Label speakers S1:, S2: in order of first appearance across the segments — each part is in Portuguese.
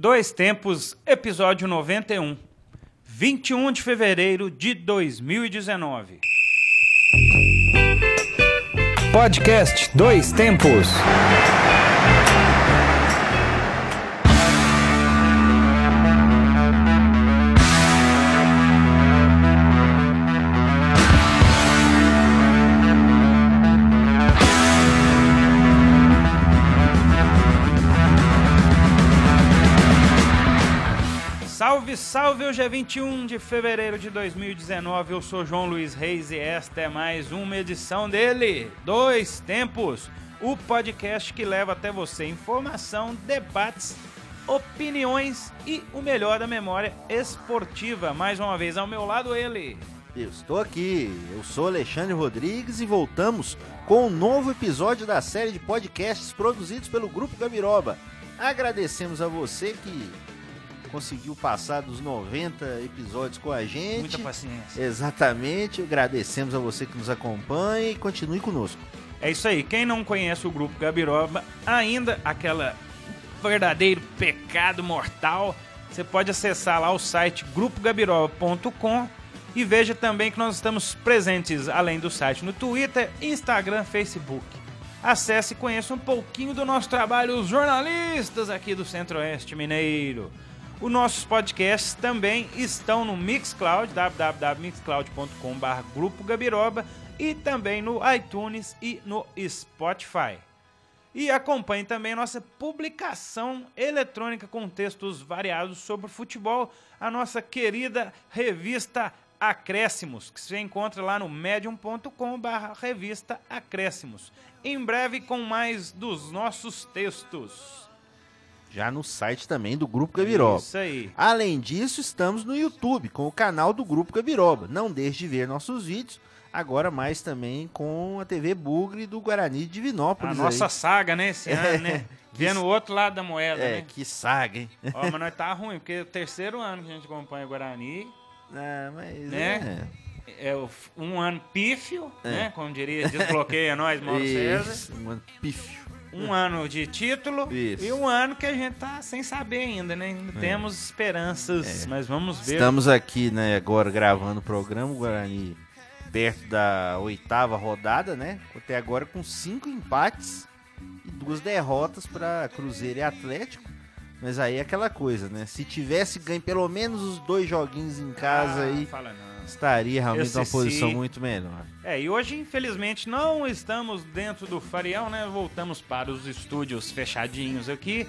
S1: Dois Tempos, episódio 91, 21 de fevereiro de 2019.
S2: Podcast Dois Tempos.
S1: Salve, salve! Hoje é 21 de fevereiro de 2019. Eu sou João Luiz Reis e esta é mais uma edição dele, Dois Tempos, o podcast que leva até você informação, debates, opiniões e o melhor da memória esportiva. Mais uma vez ao meu lado ele.
S3: Eu estou aqui, eu sou Alexandre Rodrigues e voltamos com um novo episódio da série de podcasts produzidos pelo Grupo Gabiroba. Agradecemos a você que conseguiu passar dos 90 episódios com a gente.
S1: Muita paciência.
S3: Exatamente, agradecemos a você que nos acompanha e continue conosco.
S1: É isso aí. Quem não conhece o grupo Gabiroba, ainda aquela verdadeiro pecado mortal, você pode acessar lá o site grupogabiroba.com e veja também que nós estamos presentes além do site no Twitter, Instagram, Facebook. Acesse e conheça um pouquinho do nosso trabalho, os jornalistas aqui do Centro-Oeste Mineiro. Os nossos podcasts também estão no Mixcloud, www.mixcloud.com.br Grupo Gabiroba e também no iTunes e no Spotify. E acompanhe também nossa publicação eletrônica com textos variados sobre futebol, a nossa querida revista Acréscimos, que você encontra lá no medium.com.br revista Acréscimos. Em breve com mais dos nossos textos.
S3: Já no site também do Grupo Gabiroba.
S1: Isso aí.
S3: Além disso, estamos no YouTube com o canal do Grupo Gabiroba. Não deixe de ver nossos vídeos. Agora mais também com a TV Bugre do Guarani de
S1: A
S3: Divinópolis.
S1: nossa
S3: aí.
S1: saga, né, esse ano, né? Vendo o outro lado da moeda,
S3: É,
S1: né?
S3: que saga, hein?
S1: Ó, mas nós tá ruim, porque é o terceiro ano que a gente acompanha o Guarani,
S3: Ah, mas
S1: Né? é o- um ano pífio,
S3: É.
S1: né? Como diria, desbloqueia nós, Mauro César.
S3: Um pífio.
S1: Um ano de título
S3: Isso.
S1: e um ano que a gente tá sem saber ainda, né? Ainda temos esperanças, mas vamos ver.
S3: É. Estamos aqui, né, agora gravando o programa, o Guarani perto da oitava rodada, né? Até agora com cinco empates e duas derrotas para Cruzeiro e Atlético. Mas aí é aquela coisa, né? Se tivesse ganho pelo menos os dois joguinhos em casa
S1: Ah,
S3: aí,
S1: Fala não.
S3: Estaria realmente numa posição muito melhor.
S1: É, e hoje, infelizmente, não estamos dentro do Farião, né? Voltamos para os estúdios fechadinhos aqui.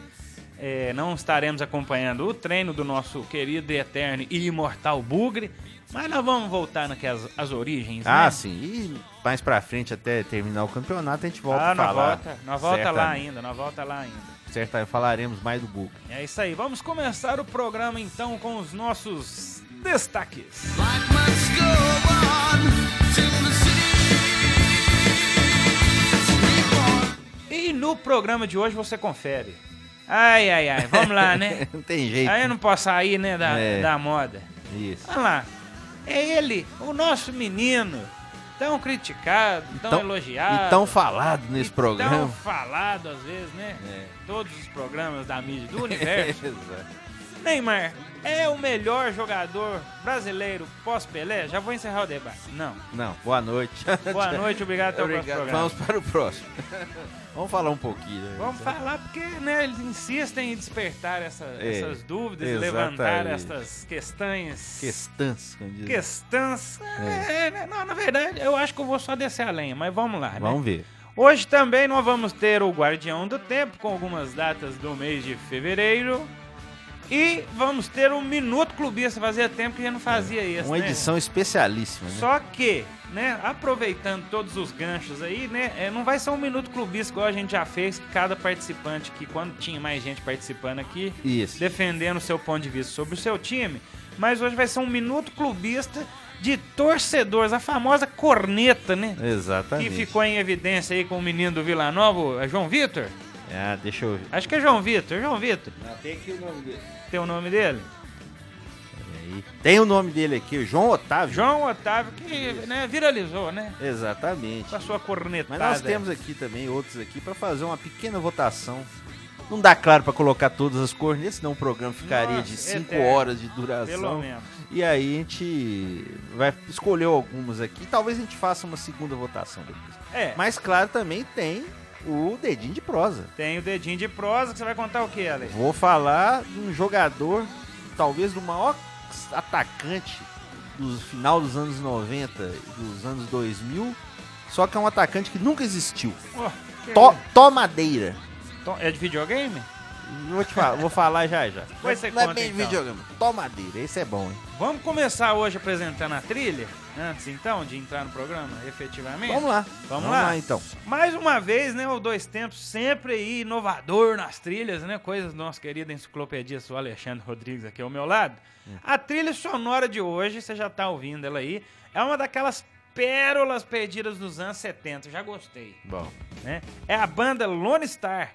S1: É, não estaremos acompanhando o treino do nosso querido e eterno e imortal Bugre. Mas nós vamos voltar naquelas as origens,
S3: Ah,
S1: né?
S3: sim. E mais pra frente, até terminar o campeonato, a gente volta
S1: ah,
S3: a falar.
S1: volta, nós volta lá ainda, nós volta lá ainda.
S3: Certo, falaremos mais do Book.
S1: É isso aí, vamos começar o programa então com os nossos destaques. E no programa de hoje você confere. Ai, ai, ai, vamos lá, né?
S3: Não tem jeito.
S1: Aí eu não posso sair, né, da,
S3: É.
S1: da moda.
S3: Isso.
S1: Olha lá, é ele, o nosso menino, tão criticado, tão
S3: Tão-
S1: elogiado.
S3: E tão falado nesse programa.
S1: Tão falado às vezes, né?
S3: É.
S1: Todos os programas da mídia do universo.
S3: Exato.
S1: Neymar é o melhor jogador brasileiro pós-Pelé? Já vou encerrar o debate. Não.
S3: Não, boa noite.
S1: Boa noite, obrigado até o próximo
S3: Obrigado.
S1: programa.
S3: Vamos para o próximo. Vamos falar um pouquinho. né?
S1: Vamos falar porque né, eles insistem em despertar essa-
S3: É,
S1: essas dúvidas,
S3: exatamente.
S1: levantar essas questões.
S3: Questões, como diz.
S1: Questões. É, né, não, na verdade, eu acho que eu vou só descer a lenha, mas vamos lá. né?
S3: Vamos ver.
S1: Hoje também nós vamos ter o Guardião do Tempo com algumas datas do mês de fevereiro. E vamos ter o Minuto Clubista. Fazia tempo que a gente não fazia isso,
S3: Uma
S1: né?
S3: edição especialíssima, né?
S1: Só que, né, aproveitando todos os ganchos aí, né, é, não vai ser um minuto clubista igual a gente já fez, cada participante que quando tinha mais gente participando aqui,
S3: Isso.
S1: defendendo o seu ponto de vista sobre o seu time, mas hoje vai ser um minuto clubista de torcedores, a famosa corneta, né? Que
S3: Exatamente.
S1: ficou em evidência aí com o menino do Vila Nova, é João Vitor?
S3: Ah, deixa eu ver.
S1: Acho que é João Vitor, João Vitor.
S3: Tem aqui o nome dele.
S1: Tem o nome dele?
S3: Aí. Tem o nome dele aqui, João Otávio.
S1: João Otávio, que né, viralizou, né?
S3: Exatamente.
S1: Com a sua cornetada.
S3: Mas nós temos aqui também outros aqui para fazer uma pequena votação Não dá claro pra colocar todas as cornetas, senão o programa ficaria
S1: Nossa,
S3: de 5
S1: eterno.
S3: horas de
S1: Pelo
S3: duração.
S1: menos.
S3: E aí a gente vai escolher algumas aqui. Talvez a gente faça uma segunda votação depois.
S1: É,
S3: Mas claro, também tem o dedinho de prosa.
S1: tem o dedinho de prosa que você vai contar o que, Ale?
S3: Vou falar de um jogador, talvez do maior atacante do final dos anos 90 e dos anos 2000, só que é um atacante que nunca existiu.
S1: Que-
S3: To, Tomadeira.
S1: to- É de videogame?
S3: Vou te falar, vou falar já já.
S1: Você
S3: Não é
S1: conta,
S3: bem
S1: então.
S3: videogame. Tomadeira, esse é bom, hein?
S1: Vamos começar hoje apresentando a trilha? Antes, então, de entrar no programa, efetivamente?
S3: Vamos lá.
S1: Vamos lá.
S3: então.
S1: Mais uma vez, né, o Dois Tempos sempre aí inovador nas trilhas, né? Coisas do nosso querido enciclopedista, o Alexandre Rodrigues aqui ao meu lado. A trilha sonora de hoje, você já tá ouvindo ela aí, é uma daquelas pérolas perdidas dos anos 70. Já gostei,
S3: Bom.
S1: né? É a banda Lone Star,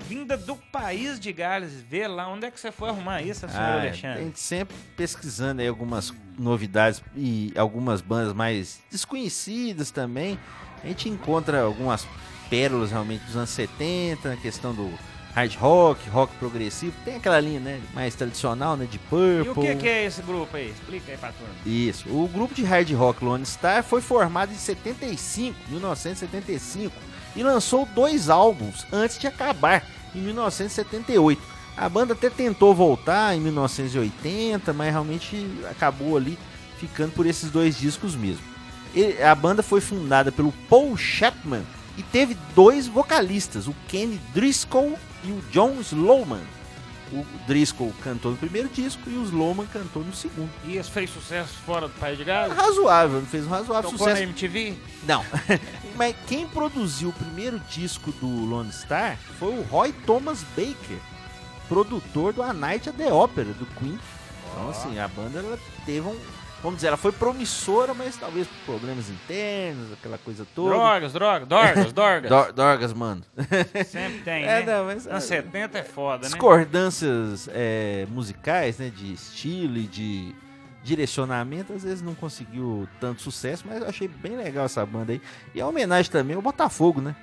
S1: vinda do país de Gales. Vê lá onde é que você foi arrumar isso, senhor
S3: Ah, a
S1: Alexandre.
S3: gente sempre pesquisando aí algumas novidades e algumas bandas mais desconhecidas também. A gente encontra algumas pérolas realmente dos anos 70, na questão do hard rock, rock progressivo. Tem aquela linha, né, mais tradicional, né, de
S1: E
S3: Purple.
S1: o que, que é esse grupo aí? Explica aí pra turma.
S3: Isso. O grupo de hard rock Lone Star foi formado em 75, 1975, e lançou dois álbuns antes de acabar, em 1978. A banda até tentou voltar em 1980, mas realmente acabou ali ficando por esses dois discos mesmo. A banda foi fundada pelo Paul Chapman e teve dois vocalistas, o Kenny Driscoll e o John Slowman. O Driscoll cantou no primeiro disco e o Slowman cantou no segundo.
S1: E esse fez sucesso fora do país de Gales?
S3: Razoável, não fez um razoável
S1: Tocou na
S3: sucesso.
S1: MTV?
S3: Não. Mas quem produziu o primeiro disco do Lone Star foi o Roy Thomas Baker, produtor do A Night at the Opera, do Queen. Então, assim, a banda ela teve um. Vamos dizer, ela foi promissora, mas talvez por problemas internos, aquela coisa toda.
S1: Drogas, drogas, dorgas, dorgas.
S3: Dor- Dorgas, mano.
S1: Sempre tem,
S3: É,
S1: né?
S3: não, mas-
S1: Anos 70 é foda, né?
S3: Discordâncias é, musicais, né? De estilo e de direcionamento, às vezes não conseguiu tanto sucesso, mas eu achei bem legal essa banda aí. E a homenagem também ao Botafogo, né?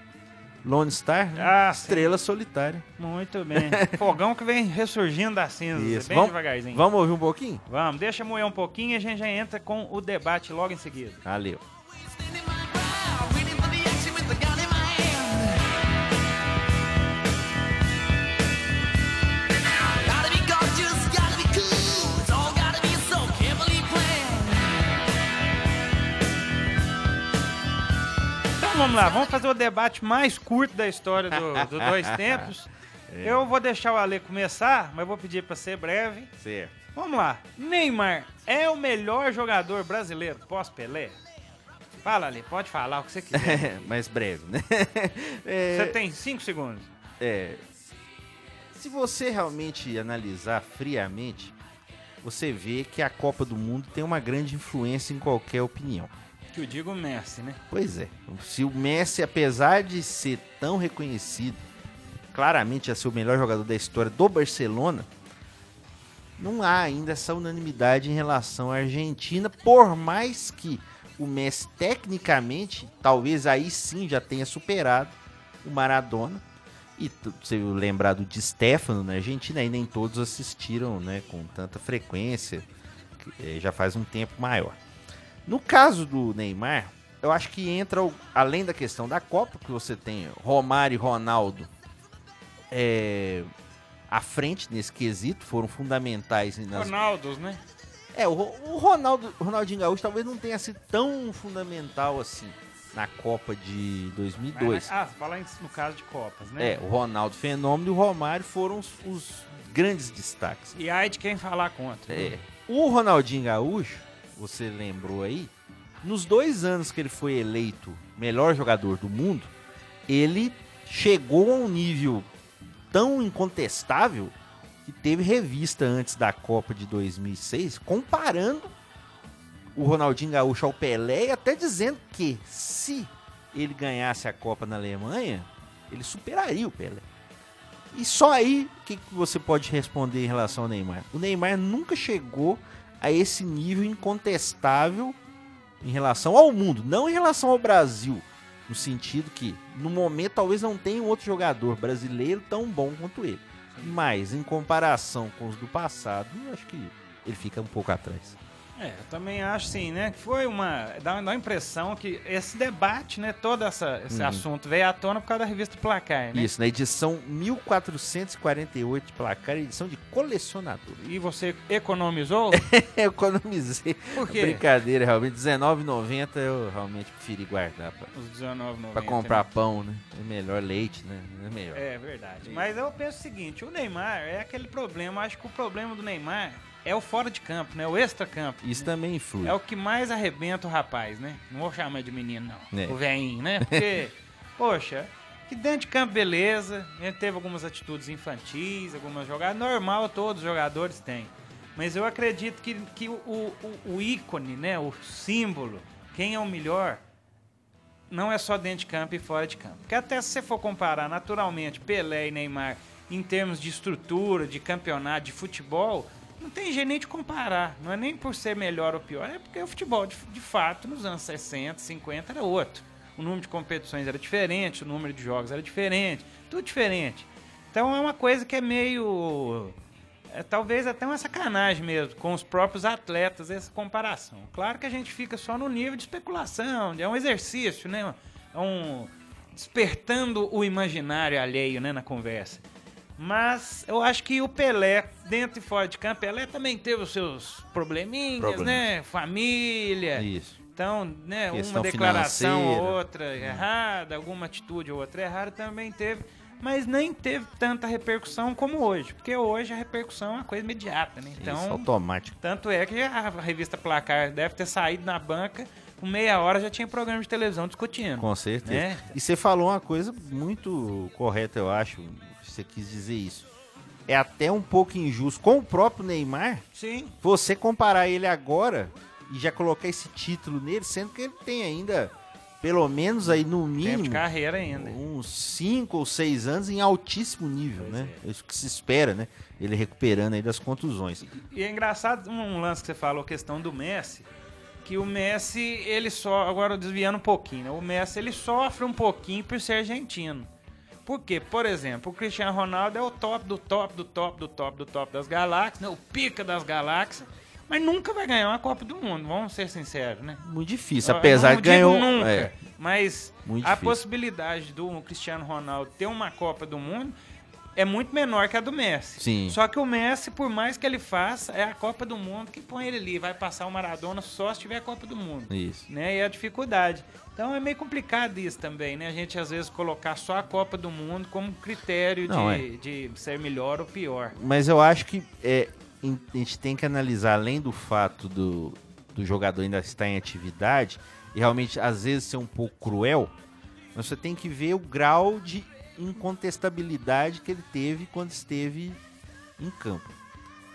S3: Lone Star, né?
S1: Ah, sim.
S3: estrela solitária.
S1: Muito bem. Fogão que vem ressurgindo das cinzas,
S3: Isso.
S1: bem
S3: Vamos-
S1: devagarzinho.
S3: Vamos ouvir um pouquinho?
S1: Vamos, deixa moer um pouquinho e a gente já entra com o debate logo em seguida.
S3: Valeu.
S1: Então vamos lá, vamos fazer o debate mais curto da história do, do Dois Tempos.
S3: É.
S1: Eu vou deixar o Ale começar, mas vou pedir pra ser breve.
S3: Certo.
S1: Vamos lá. Neymar é o melhor jogador brasileiro pós-Pelé? Fala, Ale, pode falar o que você quiser.
S3: mais breve, né? É,
S1: Você tem cinco segundos.
S3: É, se você realmente analisar friamente, você vê que a Copa do Mundo tem uma grande influência em qualquer opinião.
S1: Que eu digo Messi, né?
S3: Pois é. Se o Messi, apesar de ser tão reconhecido, claramente a ser o melhor jogador da história do Barcelona, não há ainda essa unanimidade em relação à Argentina, por mais que o Messi tecnicamente, talvez aí sim já tenha superado o Maradona. E você lembrar do Di Stefano na Argentina, aí nem todos assistiram né, com tanta frequência, eh, já faz um tempo maior. No caso do Neymar, eu acho que entra, além da questão da Copa, que você tem Romário e Ronaldo é, à frente nesse quesito, foram fundamentais nas
S1: Ronaldos, né?
S3: é, o, o Ronaldo, o Ronaldinho Gaúcho talvez não tenha sido tão fundamental assim na Copa de 2002.
S1: Mas, ah, falar no caso de Copas, né?
S3: É, o Ronaldo Fenômeno e o Romário foram os, os grandes destaques.
S1: E aí de quem falar contra.
S3: É. O Ronaldinho Gaúcho, você lembrou aí, nos dois anos que ele foi eleito melhor jogador do mundo, ele chegou a um nível tão incontestável que teve revista antes da Copa de 2006 comparando o Ronaldinho Gaúcho ao Pelé e até dizendo que se ele ganhasse a Copa na Alemanha, ele superaria o Pelé. E só aí, o que, que você pode responder em relação ao Neymar? O Neymar nunca chegou a esse nível incontestável em relação ao mundo, não em relação ao Brasil, No sentido que, no momento, talvez não tenha outro jogador brasileiro tão bom quanto ele. Mas, em comparação com os do passado, eu acho que ele fica um pouco atrás.
S1: É, eu também acho sim, né? Que foi uma. Dá, dá a impressão que esse debate, né? Todo essa, esse
S3: Uhum.
S1: assunto veio à tona por causa da revista Placar, né?
S3: Isso, na edição 1448 de placar, edição de colecionador.
S1: E você economizou?
S3: economizei.
S1: Por quê?
S3: Brincadeira, realmente. R$19,90 eu realmente preferi guardar pra,
S1: Os R$19,90.
S3: pra comprar pão, né? É melhor leite, né? É melhor.
S1: É verdade. Mas eu penso o seguinte: o Neymar é aquele problema. Acho que o problema do Neymar é o fora de campo, né? O extra-campo.
S3: Isso também influi.
S1: É o que mais arrebenta o rapaz, né? Não vou chamar de menino, não.
S3: É.
S1: O velhinho, né? Porque, poxa, que dentro de campo, beleza. Ele teve algumas atitudes infantis, algumas jogadas. Normal, todos os jogadores têm. Mas eu acredito que, que o, o, o ícone, né? O símbolo, quem é o melhor, não é só dentro de campo e fora de campo. Porque até se você for comparar naturalmente Pelé e Neymar em termos de estrutura, de campeonato, de futebol, não tem jeito nem de comparar. Não é nem por ser melhor ou pior, é porque o futebol, de, de fato, nos anos 60, 50 era outro. O número de competições era diferente, o número de jogos era diferente, tudo diferente. Então é uma coisa que é meio. É, talvez até uma sacanagem mesmo com os próprios atletas essa comparação. Claro que a gente fica só no nível de especulação, é um exercício, né? É um despertando o imaginário alheio, né, na conversa. Mas eu acho que o Pelé, dentro e fora de campo, Pelé também teve os seus probleminhas,
S3: Problemas.
S1: né? Família.
S3: Isso.
S1: Então, né, uma
S3: Questão
S1: declaração ou
S3: financeira.
S1: outra errada, alguma atitude ou outra errada também teve, mas nem teve tanta repercussão como hoje, porque hoje a repercussão é uma coisa imediata, né?
S3: Isso,
S1: Então,
S3: automático.
S1: tanto é que a revista Placar deve ter saído na banca, com meia hora já tinha programa de televisão discutindo.
S3: Com certeza.
S1: Né?
S3: E você falou uma coisa muito correta, eu acho. Você quis dizer isso. É até um pouco injusto com o próprio Neymar
S1: Sim.
S3: você comparar ele agora e já colocar esse título nele, sendo que ele tem ainda, pelo menos aí no
S1: Tempo
S3: mínimo,
S1: de carreira ainda.
S3: uns 5 ou 6 anos em altíssimo nível,
S1: Pois
S3: né?
S1: é.
S3: É isso que se espera, né? Ele recuperando aí das contusões.
S1: E é engraçado um lance que você falou, a questão do Messi, que o Messi, ele só, agora desviando um pouquinho, né? O Messi, ele sofre um pouquinho por ser argentino. Por quê? Por exemplo, o Cristiano Ronaldo é o top do top do top do top do top das galáxias, né? O pica das galáxias, mas nunca vai ganhar uma Copa do Mundo, vamos ser sinceros, né?
S3: Muito difícil, apesar de ganhou.
S1: nunca,
S3: é,
S1: mas a possibilidade do Cristiano Ronaldo ter uma Copa do Mundo é muito menor que a do Messi.
S3: Sim.
S1: Só que o Messi, por mais que ele faça, é a Copa do Mundo que põe ele ali. Vai passar o Maradona só se tiver a Copa do Mundo.
S3: Isso.
S1: Né? E a dificuldade. Então é meio complicado isso também, né? A gente às vezes colocar só a Copa do Mundo como critério
S3: Não,
S1: de, de ser melhor ou pior.
S3: Mas eu acho que é, a gente tem que analisar, além do fato do, do jogador ainda estar em atividade, e realmente às vezes ser um pouco cruel, mas você tem que ver o grau de incontestabilidade que ele teve quando esteve em campo.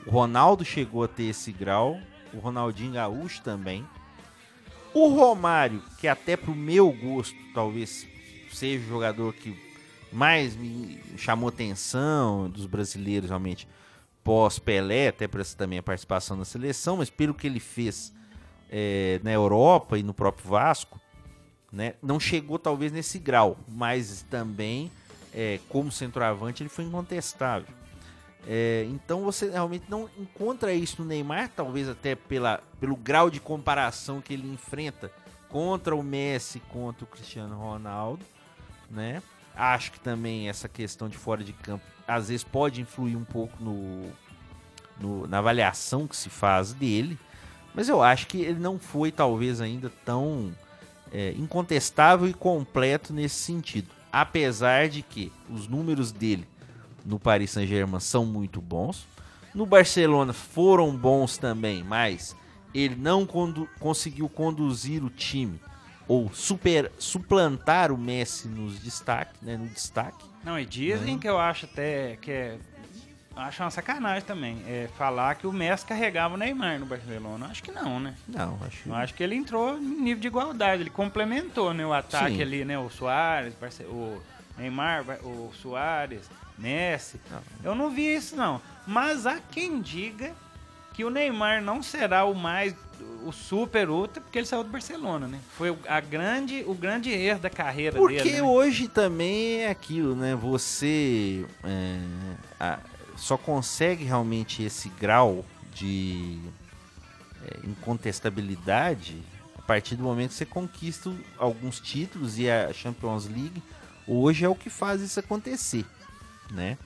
S3: O Ronaldo chegou a ter esse grau, o Ronaldinho Gaúcho também. O Romário, que até pro meu gosto, talvez seja o jogador que mais me chamou atenção dos brasileiros realmente pós-Pelé, até por essa também a participação na seleção, mas pelo que ele fez é, na Europa e no próprio Vasco, né, não chegou talvez nesse grau, mas também é, como centroavante ele foi incontestável. É, então você realmente não encontra isso no Neymar, talvez até pela, pelo grau de comparação que ele enfrenta contra o Messi, contra o Cristiano Ronaldo, né? Acho que também essa questão de fora de campo às vezes pode influir um pouco no, no- na avaliação que se faz dele, mas eu acho que ele não foi talvez ainda tão é, incontestável e completo nesse sentido. Apesar de que os números dele no Paris Saint-Germain são muito bons. No Barcelona foram bons também, mas ele não condu- conseguiu conduzir o time ou super, suplantar o Messi nos destaque, né, no destaque.
S1: Não, e dizem
S3: Né?
S1: que eu acho até que é. Acho uma sacanagem também. É falar que o Messi carregava o Neymar no Barcelona. Acho que não, né?
S3: Não, acho
S1: Eu acho que ele entrou em nível de igualdade. Ele complementou né, o ataque
S3: Sim.
S1: ali, né? O Soares, o Neymar, o Soares, Messi.
S3: Não.
S1: Eu não vi isso, não. Mas há quem diga que o Neymar não será o mais o super ultra porque ele saiu do Barcelona, né? Foi o- a grande, o grande erro da carreira
S3: Porque
S1: dele. né?
S3: hoje também é aquilo, né? Você é, a- só consegue realmente esse grau de é, incontestabilidade a partir do momento que você conquista alguns títulos e a Champions League hoje é o que faz isso acontecer, né?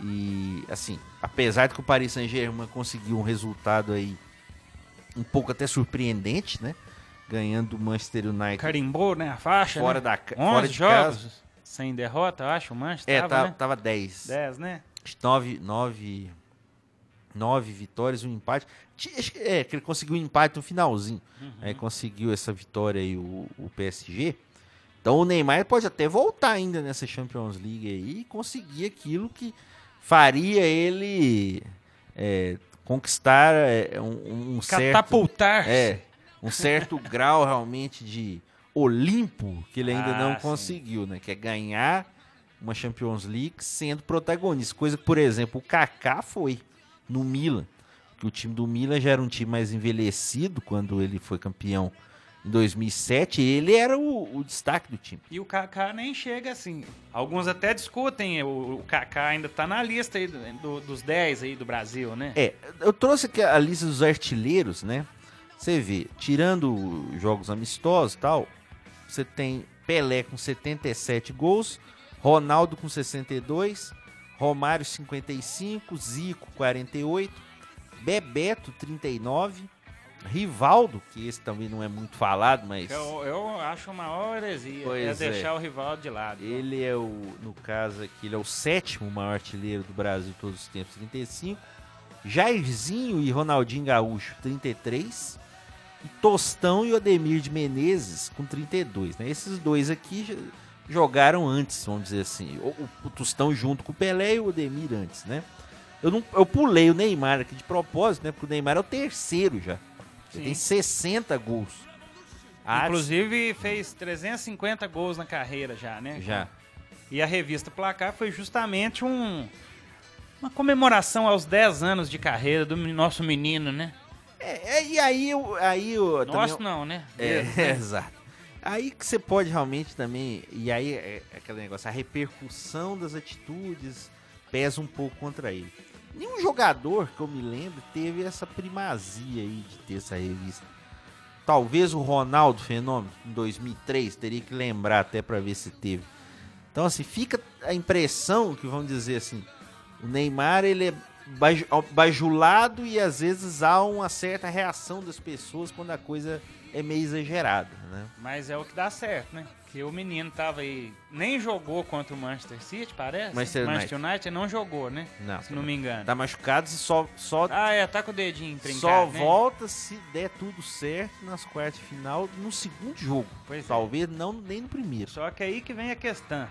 S3: E assim, apesar de que o Paris Saint-Germain conseguiu um resultado aí um pouco até surpreendente, né? Ganhando o Manchester United
S1: Carimbou, né? A faixa.
S3: fora
S1: né?
S3: da ca-
S1: 11
S3: fora de
S1: jogos
S3: casa.
S1: sem derrota, eu acho, o Manchester
S3: É,
S1: tava,
S3: tava,
S1: né?
S3: tava 10.
S1: 10, né?
S3: Nove, nove, nove vitórias um empate. É, que ele conseguiu um empate no finalzinho. Aí conseguiu essa vitória aí, o, o PSG. Então o Neymar pode até voltar ainda nessa Champions League aí e conseguir aquilo que faria ele é, conquistar é, um, um certo...
S1: Catapultar.
S3: É, um certo grau realmente de Olimpo que ele ainda
S1: Ah,
S3: não
S1: sim.
S3: conseguiu, né? Que é ganhar uma Champions League sendo protagonista. Coisa que, por exemplo, o Kaká foi no Milan. Que o time do Milan já era um time mais envelhecido quando ele foi campeão em 2007. Ele era o, o destaque do time.
S1: E o Kaká nem chega assim. Alguns até discutem, o, o Kaká ainda tá na lista aí do- do- dos 10 aí do Brasil, né?
S3: É, eu trouxe aqui a lista dos artilheiros, né? Você vê, tirando jogos amistosos e tal, você tem Pelé com 77 gols, Ronaldo com 62, Romário 55, Zico 48, Bebeto 39, Rivaldo, que esse também não é muito falado, mas
S1: Eu, eu acho uma maior heresia
S3: Pois
S1: é
S3: é.
S1: deixar o rival de lado.
S3: Ele é o, no caso aqui, ele é o sétimo maior artilheiro do Brasil de todos os tempos, 35. Jairzinho e Ronaldinho Gaúcho, 33. E Tostão e Odemir de Menezes, com 32. Né? Esses dois aqui já jogaram antes, vamos dizer assim. O, o, o Tostão junto com o Pelé e o Odemir antes, né? Eu, não, eu pulei o Neymar aqui de propósito, né? Porque o Neymar é o terceiro já. Ele
S1: Sim.
S3: tem 60 gols.
S1: Inclusive fez 350 gols na carreira já, né?
S3: Já.
S1: E a revista Placar foi justamente um uma comemoração aos 10 anos de carreira do nosso menino, né?
S3: É, é, e aí, aí eu também-
S1: Nosso não, né?
S3: É,
S1: né?
S3: exato. Aí que você pode realmente também. E aí é aquele negócio, a repercussão das atitudes pesa um pouco contra ele. Nenhum jogador que eu me lembro teve essa primazia aí de ter essa revista. Talvez o Ronaldo Fenômeno, em 2003, teria que lembrar até pra ver se teve. Então, assim, fica a impressão que, vamos dizer assim, o Neymar, ele é baju- bajulado e às vezes há uma certa reação das pessoas quando a coisa é meio exagerada, né?
S1: Mas é o que dá certo, né? Que o menino tava aí, nem jogou contra o Manchester City, parece?
S3: Manchester
S1: Manchester United não jogou, né?
S3: Não.
S1: Se não me engano.
S3: Tá machucado e só, só,
S1: Ah, é, tá com o dedinho trincado,
S3: só
S1: né?
S3: volta se der tudo certo nas quartas de final no segundo jogo.
S1: Pois é.
S3: Talvez não nem no primeiro.
S1: Só que aí que vem a questão.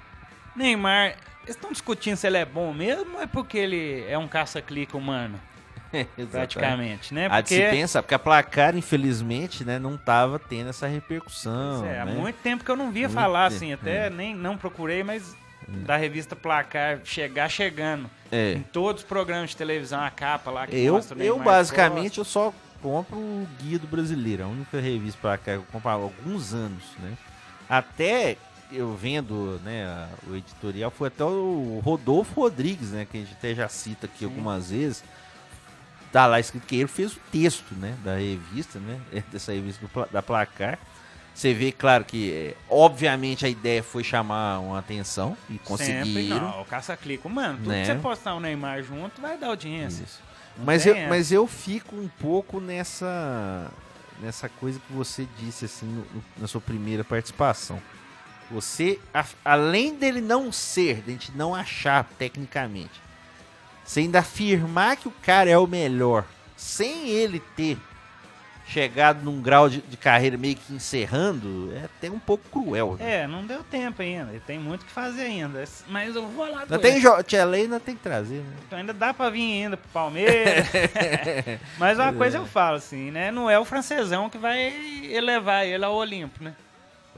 S1: Neymar, eles estão discutindo se ele é bom mesmo ou é porque ele é um caça-clique humano, praticamente, né?
S3: Há de se
S1: Porque
S3: pensar, porque a placar, infelizmente, né, não tava tendo essa repercussão.
S1: É, há
S3: né?
S1: muito tempo que eu não via
S3: Muito
S1: falar
S3: tempo,
S1: assim, até
S3: é.
S1: nem não procurei, mas da revista Placar chegar chegando
S3: É.
S1: em todos os programas de televisão, a capa lá que
S3: Eu,
S1: mostra
S3: eu basicamente, eu só compro o Guia do Brasileiro, a única revista para cá que eu compro há alguns anos, né? Até eu vendo, né, a- o editorial, foi até o Rodolfo Rodrigues, né, que a gente até já cita aqui algumas vezes. Tá lá escrito que ele fez o texto, né, da revista, né, dessa revista da Placar. Você vê, claro, que, é, obviamente, a ideia foi chamar uma atenção e
S1: Sempre,
S3: conseguiram.
S1: não, o caça-clique humano. Tudo
S3: Né?
S1: que você postar o Neymar junto vai dar audiência.
S3: Mas eu,
S1: essa.
S3: mas eu fico um pouco nessa nessa coisa que você disse assim no- no- na sua primeira participação. Você, a- além dele não ser, de a gente não achar tecnicamente, você ainda afirmar que o cara é o melhor, sem ele ter chegado num grau de, de carreira meio que encerrando, é até um pouco cruel. né?
S1: É, não deu tempo ainda. Ele tem muito o que fazer ainda. Mas eu vou lá
S3: Ainda tem Tchela ainda tem que trazer, né?
S1: Então ainda dá pra vir ainda pro Palmeiras. Mas uma coisa eu falo assim, né? Não é o francesão que vai elevar ele ao Olimpo, né?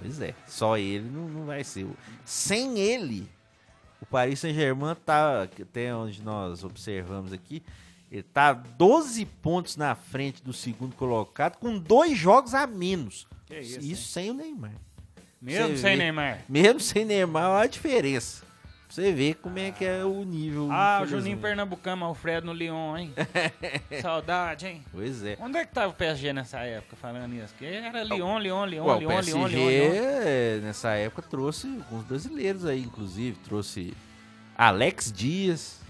S3: Pois é, só ele não, não vai ser. Sem ele, o Paris Saint-Germain tá, até onde nós observamos aqui, Ele tá 12 pontos na frente do segundo colocado, com dois jogos a menos.
S1: Isso,
S3: isso sem o Neymar.
S1: Mesmo sem
S3: vê.
S1: Neymar.
S3: Mesmo sem Neymar, olha a diferença. Você ver como é que é o nível.
S1: Ah, o. Juninho Pernambucano, Alfredo no Lyon, hein? Saudade, hein?
S3: Pois é.
S1: Onde é que tava o PSG nessa época falando isso? Que era Lyon, Lyon, Lyon,
S3: Ué, o
S1: Lyon,
S3: PSG,
S1: Lyon, Lyon, Lyon.
S3: nessa época, trouxe alguns brasileiros aí, inclusive. Trouxe Alex Dias,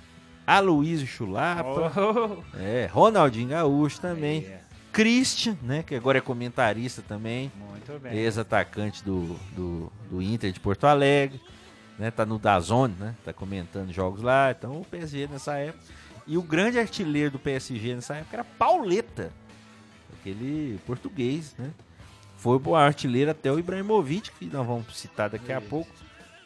S3: Aloysio Chulapa,
S1: Oh,
S3: é, Ronaldinho Gaúcho também.
S1: é,
S3: Christian, né, que agora é comentarista também.
S1: muito bem.
S3: Ex-atacante do, do, do Inter de Porto Alegre. Né, tá no Dazone, né? Tá comentando jogos lá. Então o PSG nessa época. E o grande artilheiro do PSG nessa época era Pauleta. Aquele português, né? Foi o artilheiro até o Ibrahimovic, que nós vamos citar daqui a pouco.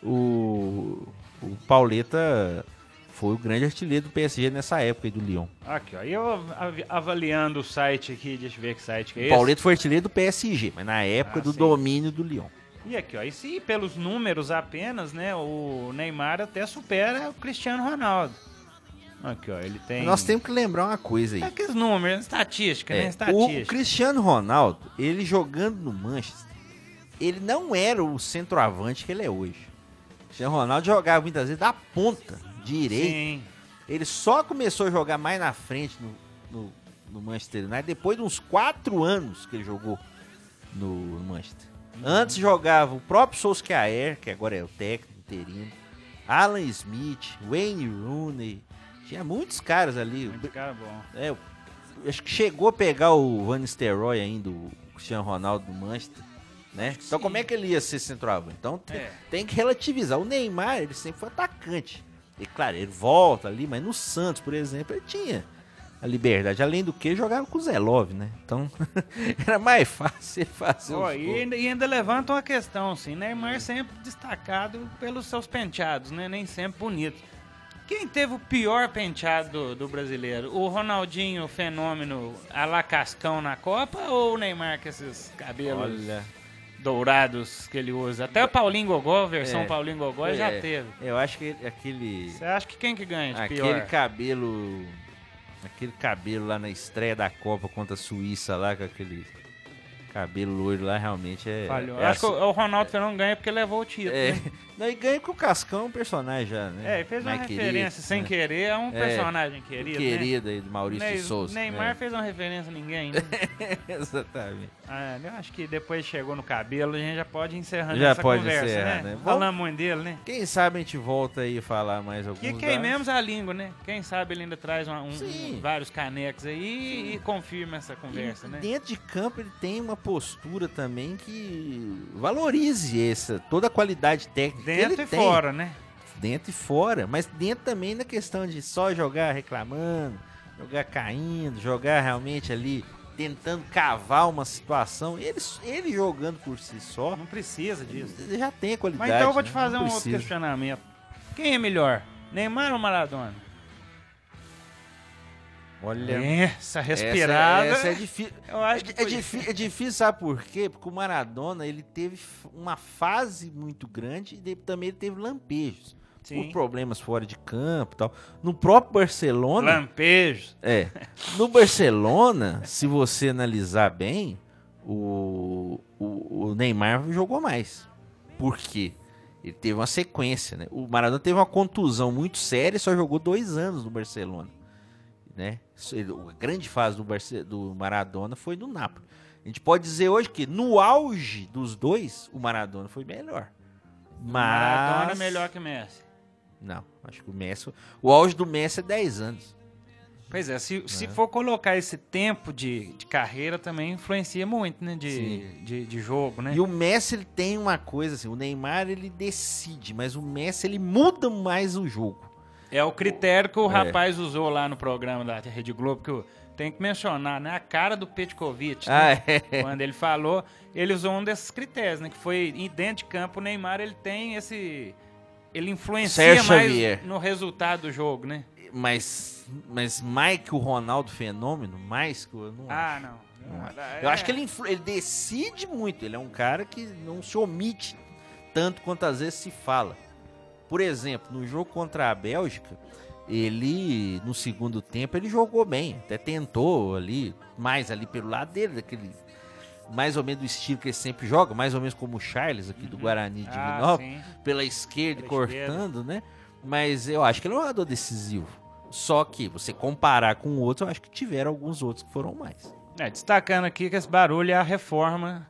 S3: O, o Pauleta foi o grande artilheiro do PSG nessa época aí do Lyon.
S1: Aqui, ó. E eu av- avaliando o site aqui, deixa eu ver que site que é
S3: O
S1: esse.
S3: Pauleta foi artilheiro do PSG, mas na época
S1: Ah,
S3: do
S1: sim.
S3: domínio do Lyon.
S1: E aqui, ó. E se pelos números apenas, né? O Neymar até supera o Cristiano Ronaldo. Aqui, ó. Ele tem.
S3: Nós temos que lembrar uma coisa aí.
S1: É aqueles números, estatística, né?
S3: É, o
S1: Estatística.
S3: Cristiano Ronaldo, ele jogando no Manchester, ele não era o centroavante que ele é hoje. O Cristiano Ronaldo jogava muitas vezes da ponta direita.
S1: Sim.
S3: Ele só começou a jogar mais na frente no, no, no Manchester United depois de uns quatro anos que ele jogou no Manchester. Antes jogava o próprio Solskjaer, que agora é o técnico interino, Alan Smith, Wayne Rooney, tinha muitos caras ali.
S1: Muito cara bom.
S3: É, acho que chegou a pegar o Van Nistelrooy ainda, o Cristiano Ronaldo do Manchester, né? Então como é que ele ia ser centroavante? Então te-
S1: É.
S3: tem que relativizar. O Neymar, ele sempre foi atacante. E claro, ele volta ali, mas no Santos, por exemplo, ele tinha a liberdade. Além do que, jogava com o Zelov, né? Então era mais fácil fazer os
S1: e, ainda, e ainda levanta uma questão, assim, Neymar sempre destacado pelos seus penteados, né? Nem sempre bonito. Quem teve o pior penteado do, do brasileiro? O Ronaldinho fenômeno a la Cascão na Copa ou o Neymar com esses cabelos
S3: Olha,
S1: dourados que ele usa? Até o Paulinho Gogó, versão
S3: É.
S1: Paulinho Gogó, já
S3: é,
S1: teve.
S3: Eu acho que ele- aquele...
S1: Você acha que quem que ganha de
S3: Aquele
S1: pior?
S3: cabelo. Aquele cabelo lá na estreia da Copa contra a Suíça lá, com aquele cabelo loiro lá, realmente é.
S1: Falhou.
S3: é
S1: Acho que
S3: assim-
S1: o o Ronaldo Fenômeno ganha porque levou o título,
S3: é,
S1: né?
S3: e ganha com o Cascão, um personagem já, né?
S1: É, fez uma
S3: Mais querido,
S1: referência sem
S3: né?
S1: querer a um
S3: É,
S1: personagem querido, né?
S3: Querido aí do Maurício
S1: Ney-
S3: Souza.
S1: Neymar
S3: é.
S1: fez uma referência a ninguém, né?
S3: Exatamente.
S1: Ah, eu acho que depois chegou no cabelo, a gente já pode ir encerrando
S3: Já
S1: essa
S3: pode
S1: conversa,
S3: encerrar,
S1: né?
S3: né?
S1: Falamos muito dele, né?
S3: Quem sabe a gente volta aí falar mais alguns
S1: Que
S3: dados.
S1: queimemos a língua, né? Quem sabe ele ainda traz um-
S3: Sim.
S1: um- vários canecos aí e confirma essa conversa,
S3: E
S1: né?
S3: Dentro de campo ele tem uma postura também que valorize essa, toda a qualidade técnica que
S1: Dentro
S3: ele
S1: e
S3: tem.
S1: fora, né?
S3: dentro e fora, mas dentro também na questão de só jogar reclamando, jogar caindo, jogar realmente ali tentando cavar uma situação. Ele, ele jogando por si só,
S1: Não precisa disso.
S3: ele já tem a qualidade.
S1: Mas então eu vou te
S3: né?
S1: fazer
S3: Não
S1: um outro questionamento. Quem é melhor? Neymar ou Maradona?
S3: Olha,
S1: Essa respirada.
S3: Essa, essa é difícil.
S1: Eu acho que
S3: é,
S1: foi-
S3: difí- é difícil, sabe por quê? Porque o Maradona ele teve uma fase muito grande e também ele teve lampejos.
S1: Sim.
S3: Por problemas fora de campo e tal. No próprio Barcelona.
S1: Lampejos.
S3: É. No Barcelona, se você analisar bem, o, o, o Neymar jogou mais. Por quê? Ele teve uma sequência, né? O Maradona teve uma contusão muito séria e só jogou dois anos no Barcelona. Né? A grande fase do, Barce- do Maradona foi no Napoli. A gente pode dizer hoje que no auge dos dois, o Maradona foi melhor. Mas...
S1: Maradona é melhor que Messi.
S3: Não, acho que o Messi... O auge do Messi é 10 anos.
S1: Pois é, se, se for colocar esse tempo de, de carreira também influencia muito, né? De, de, de jogo, né?
S3: E o Messi ele tem uma coisa assim, o Neymar ele decide, mas o Messi ele muda mais o jogo.
S1: É o critério que o
S3: É.
S1: rapaz usou lá no programa da Rede Globo, que eu tenho que mencionar, né? A cara do Petkovic, né?
S3: Ah, é.
S1: Quando ele falou, ele usou um desses critérios, né? Que foi dentro de campo, o Neymar ele tem esse. Ele influencia
S3: Sérgio
S1: mais
S3: Xavier.
S1: no resultado do jogo, né?
S3: Mas, mas mais que o Ronaldo fenômeno, mais que o eu não
S1: Ah,
S3: acho.
S1: não.
S3: Não acho.
S1: é-
S3: Eu acho que ele, ele decide muito. Ele é um cara que não se omite tanto quanto às vezes se fala. Por exemplo, no jogo contra a Bélgica, ele no segundo tempo ele jogou bem, até tentou ali, mais ali pelo lado dele, daquele mais ou menos do estilo que ele sempre joga, mais ou menos como o Charles aqui do Guarani de
S1: Ah,
S3: pela esquerda,
S1: Pela
S3: cortando, né? Mas eu acho que ele é um jogador decisivo. Só que você comparar com outros, eu acho que tiveram alguns outros que foram mais.
S1: É, destacando aqui que esse barulho é a reforma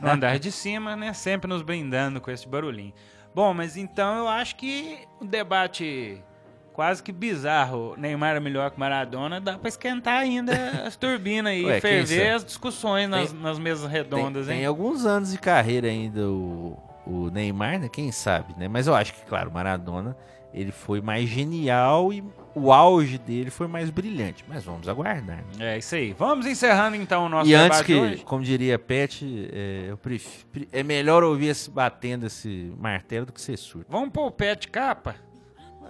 S1: no andar de cima, né? Sempre nos brindando com esse barulhinho. Bom, mas então eu acho que o debate quase que bizarro, Neymar é melhor que Maradona, dá pra esquentar ainda as turbinas aí,
S3: Ué,
S1: ferver as discussões nas,
S3: Tem-
S1: nas mesas
S3: Tem,
S1: redondas,
S3: tem
S1: hein?
S3: alguns anos de carreira ainda o, o Neymar, né? Quem sabe, né? Mas eu acho que, claro, Maradona, ele foi mais genial e o auge dele foi mais brilhante. Mas vamos aguardar?
S1: É isso aí. Vamos encerrando então o nosso
S3: e antes que,
S1: hoje.
S3: como diria Pet, é, eu pref- pre- é melhor ouvir esse batendo esse martelo do que ser surdo.
S1: Vamos pôr o pet capa?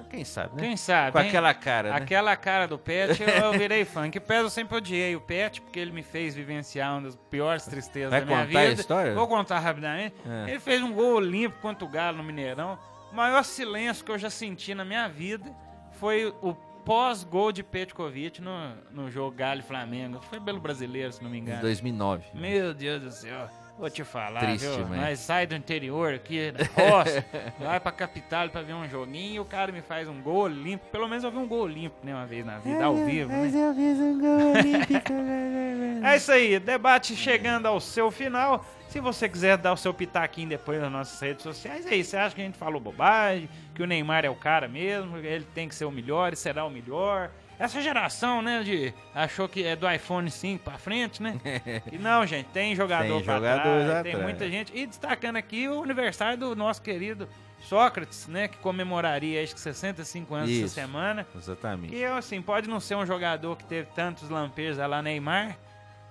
S3: Quem sabe, né?
S1: Quem sabe?
S3: Com
S1: hein?
S3: aquela cara, né?
S1: Aquela cara do Pet, eu, eu virei fã. Que pés eu sempre odiei o Pet, porque ele me fez vivenciar uma das piores tristezas
S3: Vai
S1: da minha
S3: contar a
S1: vida.
S3: história?
S1: Vou contar rapidamente.
S3: É.
S1: Ele fez um gol limpo contra o Galo no Mineirão. O maior silêncio que eu já senti na minha vida foi o pós-gol de Petkovic no, no jogo Galo e Flamengo. Foi pelo brasileiro, se não me
S3: Em
S1: engano.
S3: 2009.
S1: Meu Deus do céu. Vou te falar,
S3: Triste
S1: viu?
S3: demais.
S1: Nós sai do interior aqui, da roça, vai pra capital pra ver um joguinho e o cara me faz um gol limpo. Pelo menos eu vi um gol limpo, né, uma vez na vida, ao vivo, né?
S3: eu fiz um gol olímpico.
S1: É isso aí, debate chegando ao seu final. Se você quiser dar o seu pitaquinho depois nas nossas redes sociais, é isso. Você acha que a gente falou bobagem, que o Neymar é o cara mesmo, ele tem que ser o melhor e será o melhor. Essa geração, né, de achou que é do iPhone 5 pra frente, né? E não, gente, tem jogador
S3: Tem
S1: pra trás, tem muita gente. E destacando aqui o aniversário do nosso querido Sócrates, né, que comemoraria acho que 65 anos
S3: Isso.
S1: essa semana.
S3: Exatamente.
S1: E assim, pode não ser um jogador que teve tantos lampejos lá Neymar,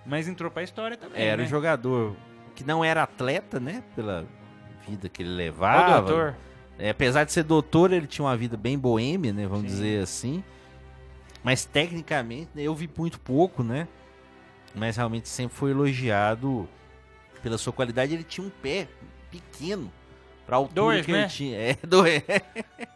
S1: mas entrou pra história também.
S3: Era
S1: né?
S3: um jogador que não era atleta, né? Pela vida que ele levava.
S1: doutor.
S3: É, apesar de ser doutor, ele tinha uma vida bem boêmia, né? Vamos
S1: Sim.
S3: dizer assim. Mas tecnicamente, né, eu vi muito pouco, né? Mas realmente sempre foi elogiado pela sua qualidade. Ele tinha um pé pequeno pra altura
S1: Dois,
S3: que
S1: né?
S3: ele tinha. É, dois.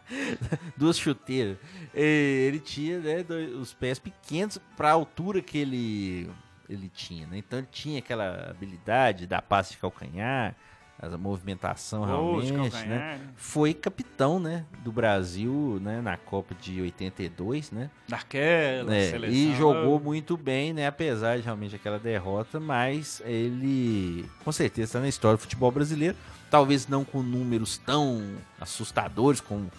S3: Duas chuteiras. Ele tinha, né, dois- os pés pequenos pra altura que ele ele tinha, né? Então ele tinha aquela habilidade da passe de calcanhar, a movimentação realmente, né? foi capitão, né, do Brasil, né, na Copa de 82, né?
S1: Daquela
S3: É,
S1: seleção.
S3: e jogou muito bem, né, apesar de realmente aquela derrota, mas ele com certeza está na história do futebol brasileiro, talvez não com números tão assustadores como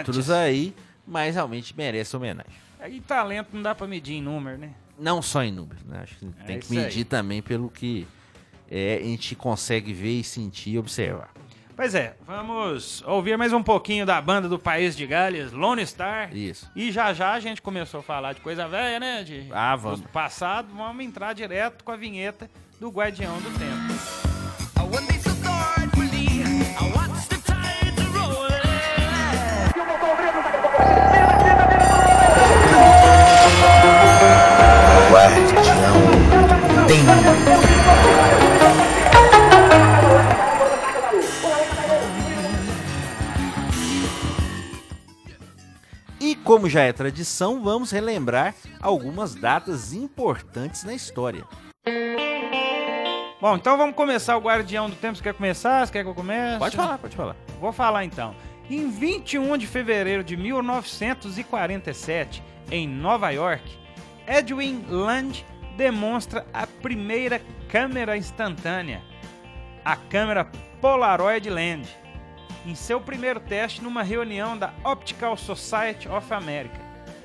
S3: outros aí, mas realmente merece homenagem.
S1: Aí talento não dá pra medir em número, né?
S3: Não só em números, né? Acho que
S1: É
S3: tem que
S1: isso aí.
S3: medir também pelo que é, a gente consegue ver e sentir e observar.
S1: Pois é, vamos ouvir mais um pouquinho da banda do País de Gales, Lone Star.
S3: Isso.
S1: E já já a gente começou a falar de coisa velha, né? De,
S3: Ah, vamos.
S1: do passado, vamos entrar direto com a vinheta do Guardião do Tempo.
S3: E como já é tradição, vamos relembrar algumas datas importantes na história.
S1: Bom, então vamos começar o Guardião do Tempo. Você quer começar? Você quer que eu comece?
S3: Pode falar, pode falar.
S1: Vou falar então. Em 21 de fevereiro de 1947, em Nova York, Edwin Land demonstra a primeira câmera instantânea, a câmera Polaroid Land, em seu primeiro teste numa reunião da Optical Society of America.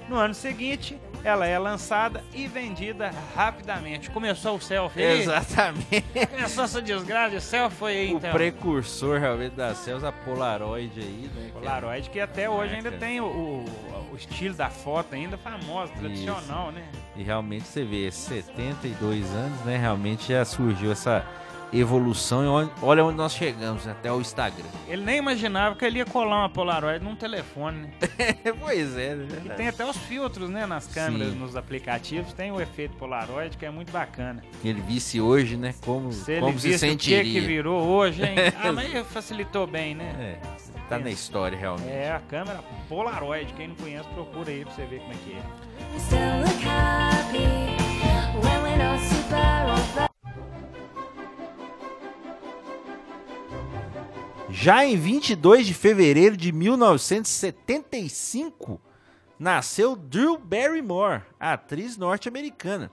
S1: No ano seguinte, ela é lançada e vendida rapidamente. Começou o selfie aí?
S3: Exatamente.
S1: Começou essa desgraça de selfie foi aí,
S3: O
S1: então.
S3: precursor realmente da Cels, a Polaroid aí, né?
S1: Polaroid, que até hoje ainda tem o, o- o estilo da foto ainda famosa, tradicional, né?
S3: E realmente você vê, 72 anos, né? Realmente já surgiu essa evolução e olha onde nós chegamos, até o Instagram.
S1: Ele nem imaginava que ele ia colar uma Polaroid num telefone, né?
S3: pois é, né?
S1: E tem até os filtros, né, nas câmeras,
S3: Sim.
S1: nos aplicativos, tem o efeito Polaroid, que é muito bacana.
S3: Ele visse hoje, né? Como,
S1: Se ele
S3: como se
S1: visse o que,
S3: sentiria.
S1: que virou hoje, hein? Ah, mas facilitou bem, né?
S3: É. Tá na história, realmente.
S1: É, a câmera Polaroid. Quem não conhece, procura aí pra você ver como é que é.
S3: Já em 22 de fevereiro de 1975, nasceu Drew Barrymore, atriz norte-americana.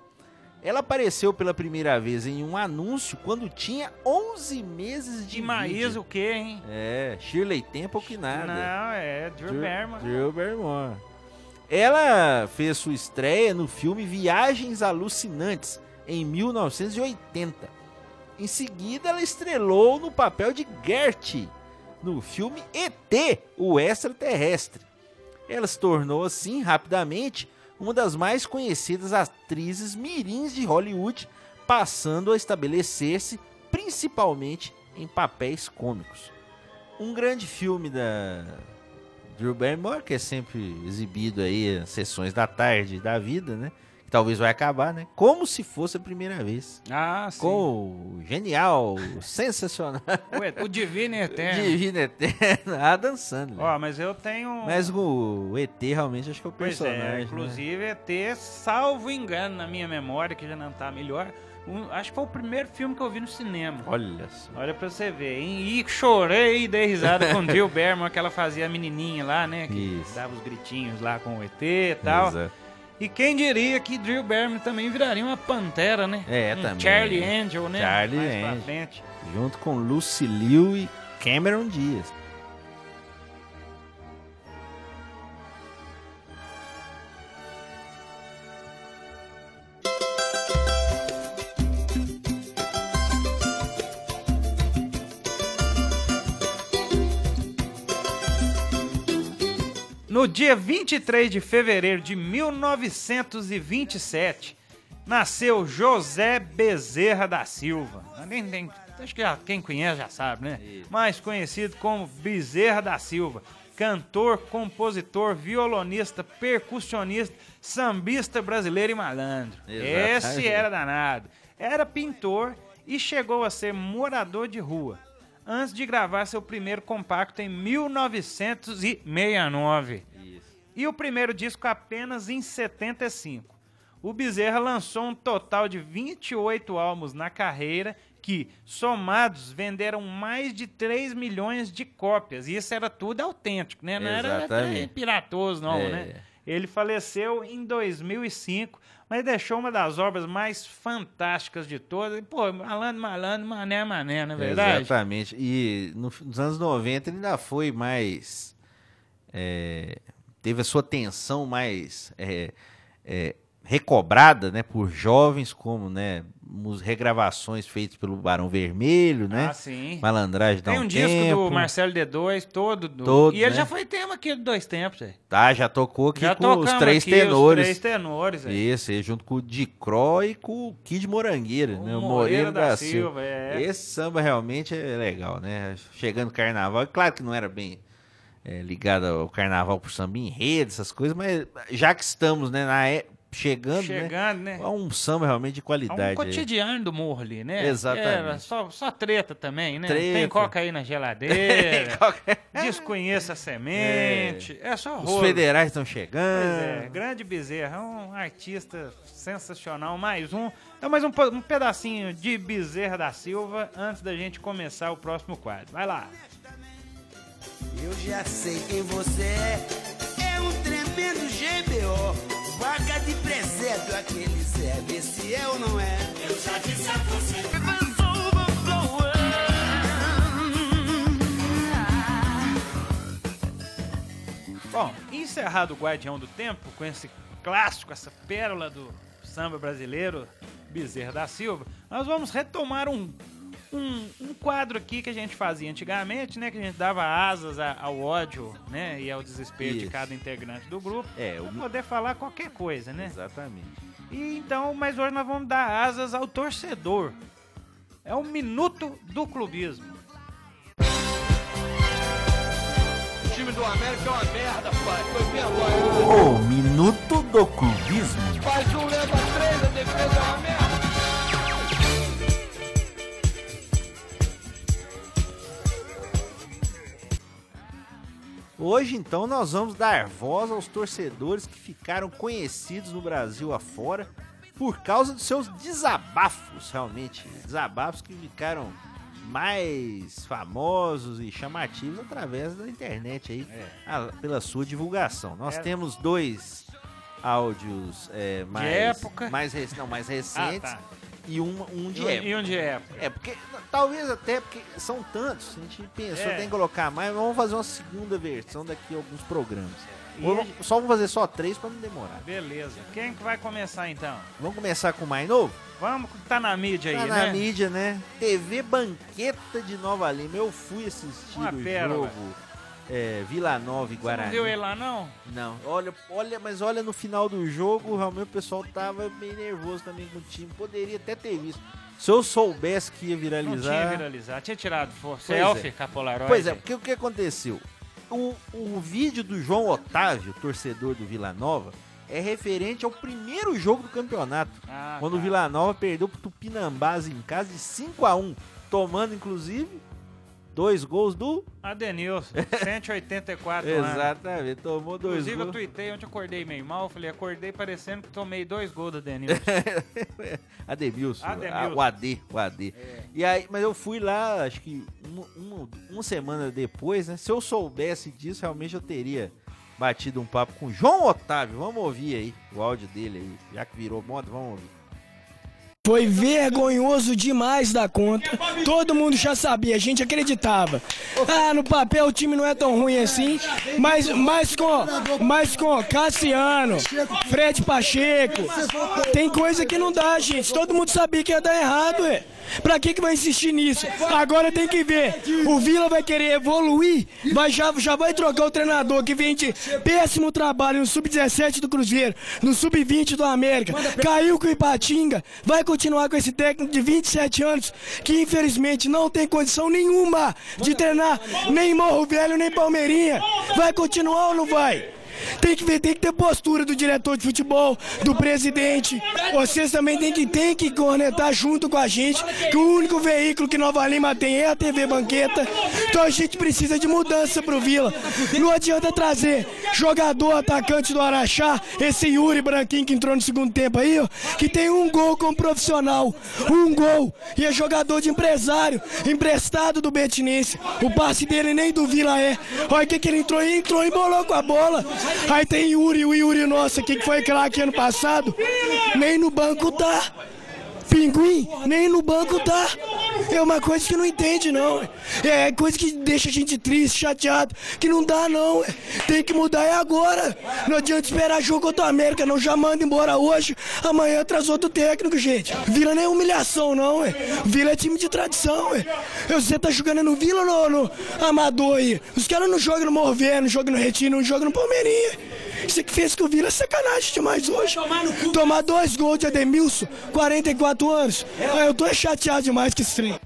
S3: Ela apareceu pela primeira vez em um anúncio quando tinha 11 meses de
S1: Maísa o quê, hein?
S3: É, Shirley Temple que nada.
S1: Não, é Drew,
S3: Drew,
S1: Barrymore.
S3: Drew Barrymore. Ela fez sua estreia no filme Viagens Alucinantes, em 1980. Em seguida, ela estrelou no papel de Gert, no filme ET, o Extraterrestre. Ela se tornou, assim, rapidamente, uma das mais conhecidas atrizes mirins de Hollywood, passando a estabelecer-se principalmente em papéis cômicos. Um grande filme da Drew Barrymore, que é sempre exibido aí em sessões da tarde da vida, né? Talvez vai acabar, né? Como se fosse a primeira vez.
S1: Ah, sim.
S3: Com o genial, sensacional,
S1: Ué, o Divino Eterno.
S3: divino eterno, Adam Sandler.
S1: Ó, mas eu tenho...
S3: Mas o ET realmente acho que é o
S1: Pois
S3: personagem.
S1: é,
S3: né?
S1: inclusive ET, salvo engano na minha memória, que já não tá melhor, um- acho que foi o primeiro filme que eu vi no cinema.
S3: Olha só.
S1: Olha pra você ver, hein? E chorei e dei risada com Drew Barrymore, que ela fazia a menininha lá, né? Que
S3: Isso.
S1: dava os gritinhos lá com o ET e tal.
S3: Exato.
S1: E quem diria que Drew Barrymore também viraria uma pantera, né?
S3: É,
S1: um
S3: também.
S1: Charlie Angel, né?
S3: Charlie
S1: Mais pra
S3: Angel.
S1: frente.
S3: Junto com Lucy Liu e Cameron Diaz.
S1: No dia 23 de fevereiro de 1927, nasceu José Bezerra da Silva. Acho que já- quem conhece já sabe, né? Mais conhecido como Bezerra da Silva. Cantor, compositor, violonista, percussionista, sambista brasileiro e malandro. Esse era danado. Era pintor e chegou a ser morador de rua. Antes de gravar seu primeiro compacto em 1969 e o primeiro disco apenas em 75. O Bezerra lançou um total de 28 álbuns na carreira que, somados, venderam mais de 3 milhões de cópias. E isso era tudo autêntico, né? Não era
S3: Exatamente.
S1: piratoso, não,
S3: É.
S1: né? Ele faleceu em 2005, mas deixou uma das obras mais fantásticas de todas. Pô, malandro, malandro, mané, mané, não é verdade?
S3: Exatamente. E no- nos anos 90 ele ainda foi mais. é, teve a sua atenção mais é, é, recobrada né, por jovens, como né, regravações feitas pelo Barão Vermelho, né?
S1: Ah, sim.
S3: Malandragem
S1: Tem um, disco
S3: tempo.
S1: do Marcelo D2, todo. Do...
S3: Todo,
S1: e ele
S3: né?
S1: já foi tema aqui do Dois Tempos, velho.
S3: Tá, já tocou aqui
S1: Já
S3: com os três
S1: aqui
S3: tenores.
S1: Os três tenores, velho.
S3: Isso, e junto com o Dicró e com o Kid Morangueira,
S1: O
S3: né? O
S1: Moreira
S3: Moreira
S1: da
S3: da,
S1: Silva,
S3: Silva.
S1: é.
S3: Esse samba realmente é legal, né? Chegando carnaval, é claro que não era bem é, ligado ao carnaval por samba em rede, essas coisas, mas já que estamos, né, na é- chegando,
S1: Chegando,
S3: né?
S1: né?
S3: É um samba realmente de
S1: É
S3: qualidade.
S1: um
S3: aí.
S1: cotidiano do morro ali, né?
S3: Exatamente.
S1: Era só, só treta também, né? Tem
S3: Treta.
S1: coca aí na geladeira.
S3: Qualquer-
S1: desconheça a semente. É, só
S3: Os
S1: rolo.
S3: federais estão
S1: Pois
S3: chegando.
S1: é, grande Bezerra, um artista sensacional. Mais um. É mais um, um pedacinho de Bezerra da Silva antes da gente começar o próximo quadro. Vai lá.
S4: Eu já sei quem você é. É um tremendo GBO. Vaca de presépio, aquele serve. Esse é ou não é? Eu já disse a você.
S1: Bom, encerrado o Guardião do Tempo com esse clássico, essa pérola do samba brasileiro, Bezerra da Silva, nós vamos retomar um, um, um quadro aqui que a gente fazia antigamente, né? Que a gente dava asas a- ao ódio, né? E ao desespero de
S3: Isso.
S1: cada integrante do grupo.
S3: É, o
S1: pra poder falar qualquer coisa, né?
S3: Exatamente.
S1: E então, mas hoje nós vamos dar asas ao torcedor. É o minuto do clubismo.
S5: O time do América é uma merda, pai. Foi vergonha.
S3: O Minuto do Clubismo.
S5: Faz um, leva três, a defesa é uma merda.
S3: Hoje, então, nós vamos dar voz aos torcedores que ficaram conhecidos no Brasil afora por causa dos seus desabafos, realmente. Desabafos que ficaram mais famosos e chamativos através da internet aí, a- pela sua divulgação. Nós
S1: É.
S3: temos dois áudios é, mais, mais rec- não, mais
S1: Ah,
S3: recentes
S1: tá.
S3: E um, um de
S1: E,
S3: época.
S1: e onde é?
S3: É, porque talvez até porque são tantos, a gente pensou
S1: É.
S3: tem que colocar mais, mas vamos fazer uma segunda versão daqui a alguns programas.
S1: E a
S3: vamos- Só vamos fazer só três pra não demorar.
S1: Beleza. Quem que vai começar então?
S3: Vamos começar com o mais novo?
S1: Vamos tá na mídia aí,
S3: Tá
S1: né?
S3: na mídia, né? TV Banqueta de Nova Lima. Eu fui assistir
S1: Uma
S3: o jogo é, Vila Nova e
S1: Você
S3: Guarani.
S1: não viu ele lá não?
S3: Não, olha, olha, mas olha no final do jogo, realmente o pessoal tava meio nervoso também com o time. Poderia até ter visto. Se eu soubesse que ia
S1: Não
S3: viralizar.
S1: tinha viralizado. Tinha tirado for-
S3: Pois
S1: selfie
S3: é.
S1: com a Polaroid.
S3: Pois é, porque o que aconteceu? O, o vídeo do João Otávio, torcedor do Vila Nova, é referente ao primeiro jogo do campeonato.
S1: Ah,
S3: quando o
S1: tá.
S3: Vila Nova perdeu pro Tupinambás em casa de 5 a 1 tomando inclusive dois gols do.
S1: Adenilson, 184 anos.
S3: Exatamente, tomou dois
S1: Inclusive, eu
S3: gols.
S1: tuitei ontem, eu acordei meio mal. Falei, acordei parecendo que tomei dois gols do Adenilson.
S3: Ademilson,
S1: Ademilson.
S3: o AD, o AD. E aí, mas eu fui lá, acho que uma, uma- uma semana depois, né? Se eu soubesse disso, realmente eu teria batido um papo com o João Otávio. Vamos ouvir aí o áudio dele aí, já que virou moda, vamos ouvir.
S6: Foi vergonhoso demais da conta. Todo mundo já sabia, a gente acreditava. Ah, no papel o time não é tão ruim assim, mas, mas com, mas com Cassiano, Fred Pacheco, tem coisa que não dá, gente. Todo mundo sabia que ia dar errado, ué. Pra que, que vai insistir nisso? Agora tem que ver. O Vila vai querer evoluir, vai, já, já vai trocar o treinador que vem de péssimo trabalho no Sub-17 do Cruzeiro, no Sub-20 do América. Caiu com o Ipatinga, vai continuar com esse técnico de 27 anos que infelizmente não tem condição nenhuma de treinar nem Morro Velho nem Palmeirinha. Vai continuar ou não vai? Tem que ver, tem que ter postura do diretor de futebol, do presidente. Vocês também tem que, tem que cornetar junto com a gente, que o único veículo que Nova Lima tem é a TV Banqueta. Então a gente precisa de mudança pro Vila. Não adianta trazer jogador atacante do Araxá, esse Yuri Branquinho que entrou no segundo tempo aí, ó, que tem um gol como profissional. Um gol. E é jogador de empresário, emprestado do Betinense. O passe dele nem do Vila é. Olha o que, que ele entrou entrou e bolou com a bola. Aí tem Yuri, o Yuri nosso aqui que foi craque ano passado. Nem no banco tá. Pinguim, nem no banco tá. É uma coisa que não entende, não. É coisa que deixa a gente triste, chateado. Que não dá, não. Tem que mudar é agora. Não adianta esperar jogo contra a América, não. Já manda embora hoje. Amanhã traz outro técnico, gente. Vila não é humilhação, não, ué. Vila é time de tradição. Você tá jogando no Vila ou no, no Amador aí? Os caras não jogam no Morvé, não jogam no Retiro, não jogam no Palmeirinha. Isso que fez com o Vila é sacanagem demais hoje. Tomar dois gols de Ademilson, 44 anos. Ah, eu tô chateado demais com esse trem.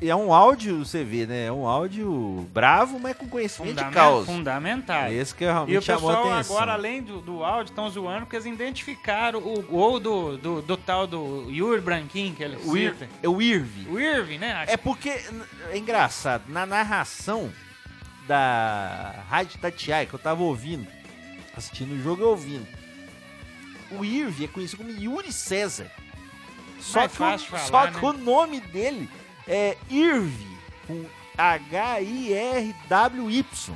S3: E é um áudio, você vê, né? É um áudio bravo, mas com conhecimento de
S1: Fundamen-
S3: causa.
S1: Fundamentais.
S3: Esse que realmente
S1: E o
S3: chamou
S1: pessoal
S3: atenção.
S1: agora, além do, do áudio, estão zoando porque eles identificaram o gol do, do, do tal do Yuri Branquinho, que ele
S3: o, Ir,
S1: cita.
S3: é o Irvi.
S1: O né?
S3: É porque, é engraçado, na narração da Rádio Tatiai, que eu tava ouvindo, assistindo o jogo e ouvindo, o Irvi é conhecido como Yuri César. Só, que, o,
S1: falar,
S3: só
S1: né?
S3: que o nome dele é Irvi, com H-I-R-W-Y.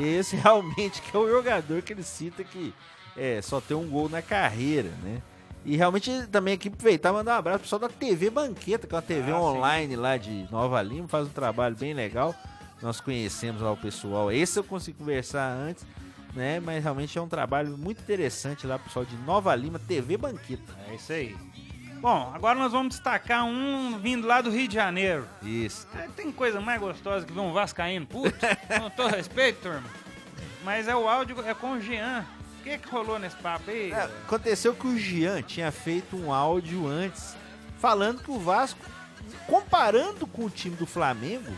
S3: Esse realmente que é o jogador que ele cita que é, só tem um gol na carreira, né? E realmente também aqui aproveitar e mandar um abraço pro pessoal da TV Banqueta, que é uma TV
S1: Ah, sim.
S3: online lá de Nova Lima, faz um trabalho bem legal. Nós conhecemos lá o pessoal. Esse eu consegui conversar antes, né? Mas realmente é um trabalho muito interessante lá, pessoal de Nova Lima, TV Banqueta.
S1: É isso aí. Bom, agora nós vamos destacar um vindo lá do Rio de Janeiro.
S3: Isso.
S1: É, Tem coisa mais gostosa que ver um vascaíno puto? Com todo respeito, turma. Mas é o áudio, é com o Jean. O que que rolou nesse papo aí?
S3: É, aconteceu que o Jean tinha feito um áudio antes falando que o Vasco, comparando com o time do Flamengo,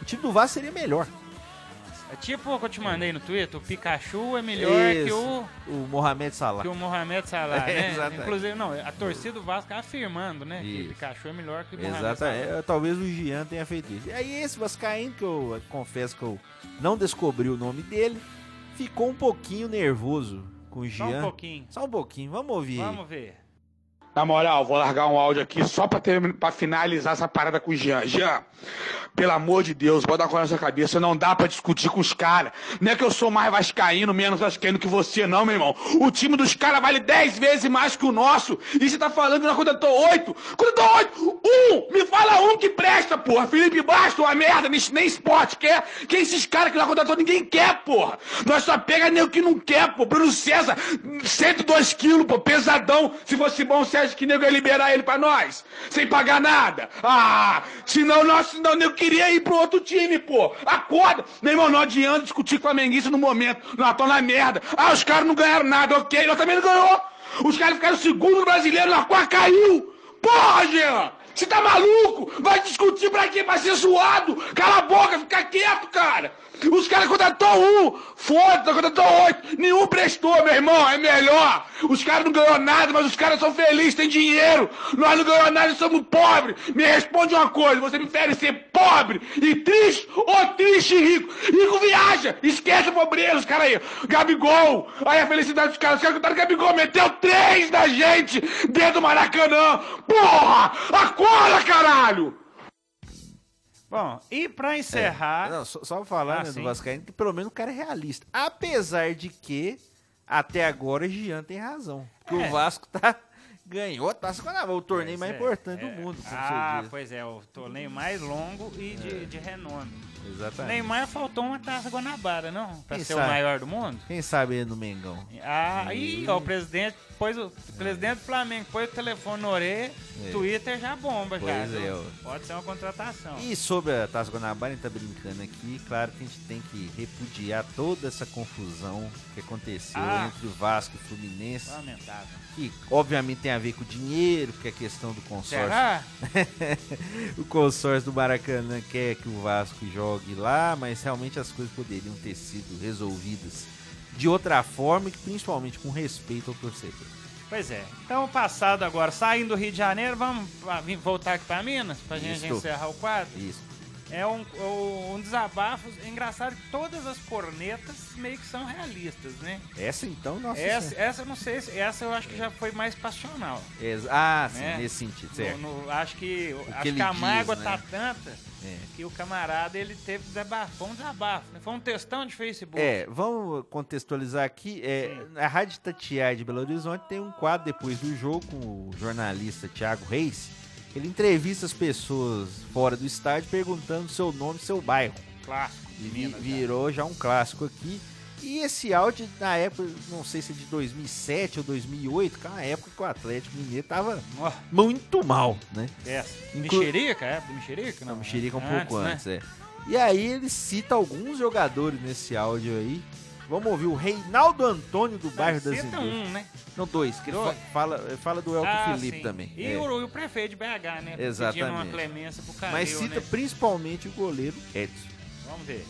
S3: o time do Vasco seria melhor.
S1: É tipo o que eu te mandei no Twitter, o Pikachu é melhor que
S3: Isso.
S1: o,
S3: O Mohamed Salah.
S1: que o Mohamed Salah,
S3: É,
S1: né?
S3: exatamente.
S1: Inclusive, não, a torcida do Vasco tá afirmando, né? Que
S3: Isso.
S1: o Pikachu é melhor que o Mohamed
S3: Exatamente.
S1: Salah.
S3: É, Talvez o Jean tenha feito isso. E aí esse Vascaíno, que eu confesso que eu não descobri o nome dele, ficou um pouquinho nervoso com o
S1: Só um pouquinho.
S3: Só um pouquinho. Vamos ouvir.
S1: Vamos ver.
S7: Na moral, vou largar um áudio aqui só pra, ter, pra finalizar essa parada com o Jean. Jean, pelo amor de Deus, bota uma coisa na sua cabeça. Não dá pra discutir com os caras. Não é que eu sou mais vascaíno, menos vascaíno que você, não, meu irmão. O time dos caras vale 10 vezes mais que o nosso. E você tá falando que nós contratou 8? Contratou 8! Um! Me fala um que presta, porra. Felipe Bastos, uma merda, nem, esporte quer. Quem esses caras que nós contratou? Ninguém quer, porra. Nós só pega nem o que não quer, pô. Bruno César, 102 quilos, pô, pesadão. Se fosse bom, você que nego ia liberar ele pra nós? Sem pagar nada? Ah, senão nós, senão eu queria ir pro outro time, pô. Acorda. Meu irmão, não adianta discutir com a Menguiça no momento. Nós tô na merda. Ah, os caras não ganharam nada, ok. Nós também não ganhou. Os caras ficaram segundo no brasileiro, nós quase caiu. Porra, Jean! Você tá maluco? Vai discutir pra quê? Pra ser zoado? Cala a boca, fica quieto, cara! Os caras contratou um, foda-se, contratou oito, nenhum prestou, meu irmão, é melhor. Os caras não ganhou nada, mas os caras são felizes, têm dinheiro. Nós não ganhamos nada somos pobres. Me responde uma coisa, você prefere ser pobre e triste ou triste e rico? Rico viaja, esquece a pobreza, os caras aí. Gabigol, aí a felicidade dos caras, os caras contaram Gabigol, meteu três da gente dentro do Maracanã. Porra, acorda, caralho!
S1: Bom, e pra encerrar.
S3: Não, só, só falar
S1: Ah,
S3: né, do. Vascaíno que pelo menos o cara é realista. Apesar de que, até agora, Jean tem razão. Porque
S1: É.
S3: o Vasco tá, ganhou a Taça Guanabara, o torneio
S1: Pois
S3: mais
S1: é,
S3: importante
S1: é.
S3: do mundo, como
S1: Ah, pois é, o torneio mais longo e de, de renome.
S3: Exatamente.
S1: Neymar faltou uma taça Guanabara, não? Pra
S3: Quem
S1: ser
S3: sabe?
S1: o maior do mundo?
S3: Quem sabe ele no Mengão.
S1: Ah, aí, ó, o presidente pôs o, o presidente do Flamengo pôs o telefone na orelha,
S3: É.
S1: Twitter já bomba já.
S3: Pois
S1: viu?
S3: é, ó.
S1: Pode ser uma contratação.
S3: E sobre a Taça Guanabara, a gente tá brincando aqui. Claro que a gente tem que repudiar toda essa confusão que aconteceu
S1: Ah.
S3: entre o Vasco e o Fluminense.
S1: Lamentável.
S3: Que obviamente tem a ver com dinheiro, porque é questão do consórcio.
S1: Será?
S3: o consórcio do Maracanã quer que o Vasco jogue lá, mas realmente as coisas poderiam ter sido resolvidas de outra forma e principalmente com respeito ao torcedor.
S1: Pois é. Então, passado agora, saindo do Rio de Janeiro, vamos voltar aqui pra Minas, pra gente encerrar o quadro.
S3: Isso.
S1: É um, um desabafo. É engraçado que todas as cornetas meio que são realistas, né?
S3: Essa então, nossa.
S1: Essa, essa eu não sei, se- essa eu acho que já foi mais passional.
S3: Ex- ah, sim,
S1: né?
S3: nesse sentido, certo.
S1: No- no- acho que, acho
S3: que
S1: que a
S3: diz,
S1: mágoa
S3: né?
S1: tá tanta
S3: É.
S1: que o camarada ele teve desabafo. Foi um desabafo, né? Foi um textão de Facebook.
S3: É, vamos contextualizar aqui. É, a Rádio Tatiaia de Belo Horizonte tem um quadro depois do jogo com o jornalista Thiago Reis. Ele entrevista as pessoas fora do estádio perguntando seu nome e seu bairro.
S1: Clássico.
S3: E vi-
S1: né?
S3: virou já um clássico aqui. E esse áudio, na época, não sei se é de 2007 ou 2008, que é uma época que o Atlético Mineiro tava
S1: Ó,
S3: muito mal, né?
S1: essa.
S3: Inclu-
S1: Mexerica, é? Do Mexerica?
S3: Não, mexerica um pouco
S1: né?
S3: antes, é. E aí ele cita alguns jogadores nesse áudio aí. Vamos ouvir o Reinaldo Antônio do bairro das
S1: Cita
S3: Indústrias.
S1: um, né?
S3: Não, dois, que ele
S1: Dois.
S3: fa- fala, fala do Elton
S1: Ah,
S3: Felipe
S1: sim.
S3: também.
S1: E,
S3: é.
S1: o, o prefeito de BH, né? Pedindo
S3: Exatamente.
S1: uma clemência pro Calil,
S3: Mas cita
S1: né?
S3: principalmente o goleiro Edson.
S1: Vamos ver.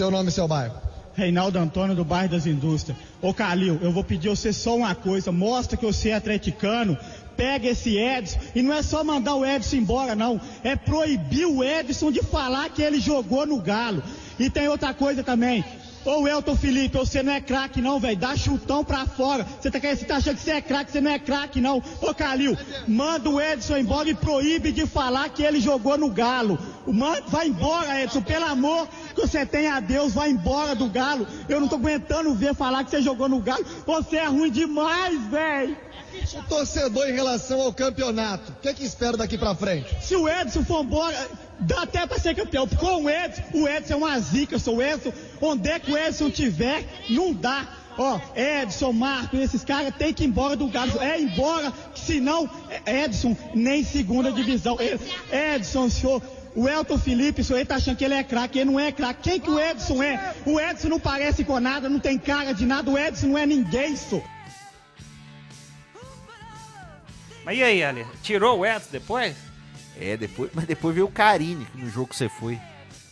S8: Seu nome e seu bairro.
S9: Reinaldo Antônio do bairro das Indústrias. Ô Calil, eu vou pedir você só uma coisa, mostra que você é atleticano, pega esse Edson, e não é só mandar o Edson embora não, é proibir o Edson de falar que ele jogou no Galo. E tem outra coisa também, Ô Elton Felipe, você não é craque não, velho. Dá chutão pra fora. Você tá, você tá achando que você é craque, você não é craque não. Ô Calil, manda o Edson embora e proíbe de falar que ele jogou no Galo. Vai embora, Edson. Pelo amor que você tem a Deus, vai embora do Galo. Eu não tô aguentando ver falar que você jogou no Galo. Você é ruim demais, velho.
S8: O torcedor em relação ao campeonato, o que, é que espera daqui pra frente?
S9: Se o Edson for embora, dá até pra ser campeão. Com o Edson, o Edson é uma zica, sou o Edson. Onde é que o Edson tiver, não dá. Ó, Edson, Marco, esses caras tem que ir embora do Galo. É embora, senão, Edson, nem segunda divisão. Edson, senhor. O Elton Felipe, senhor ele tá achando que ele é craque, ele não é craque. Quem que o Edson é? O Edson não parece com nada, não tem cara de nada, o Edson não é ninguém, senhor.
S1: Mas e aí, Ali? Tirou o Edson depois?
S3: É, depois, mas depois veio o Carine no jogo que você foi.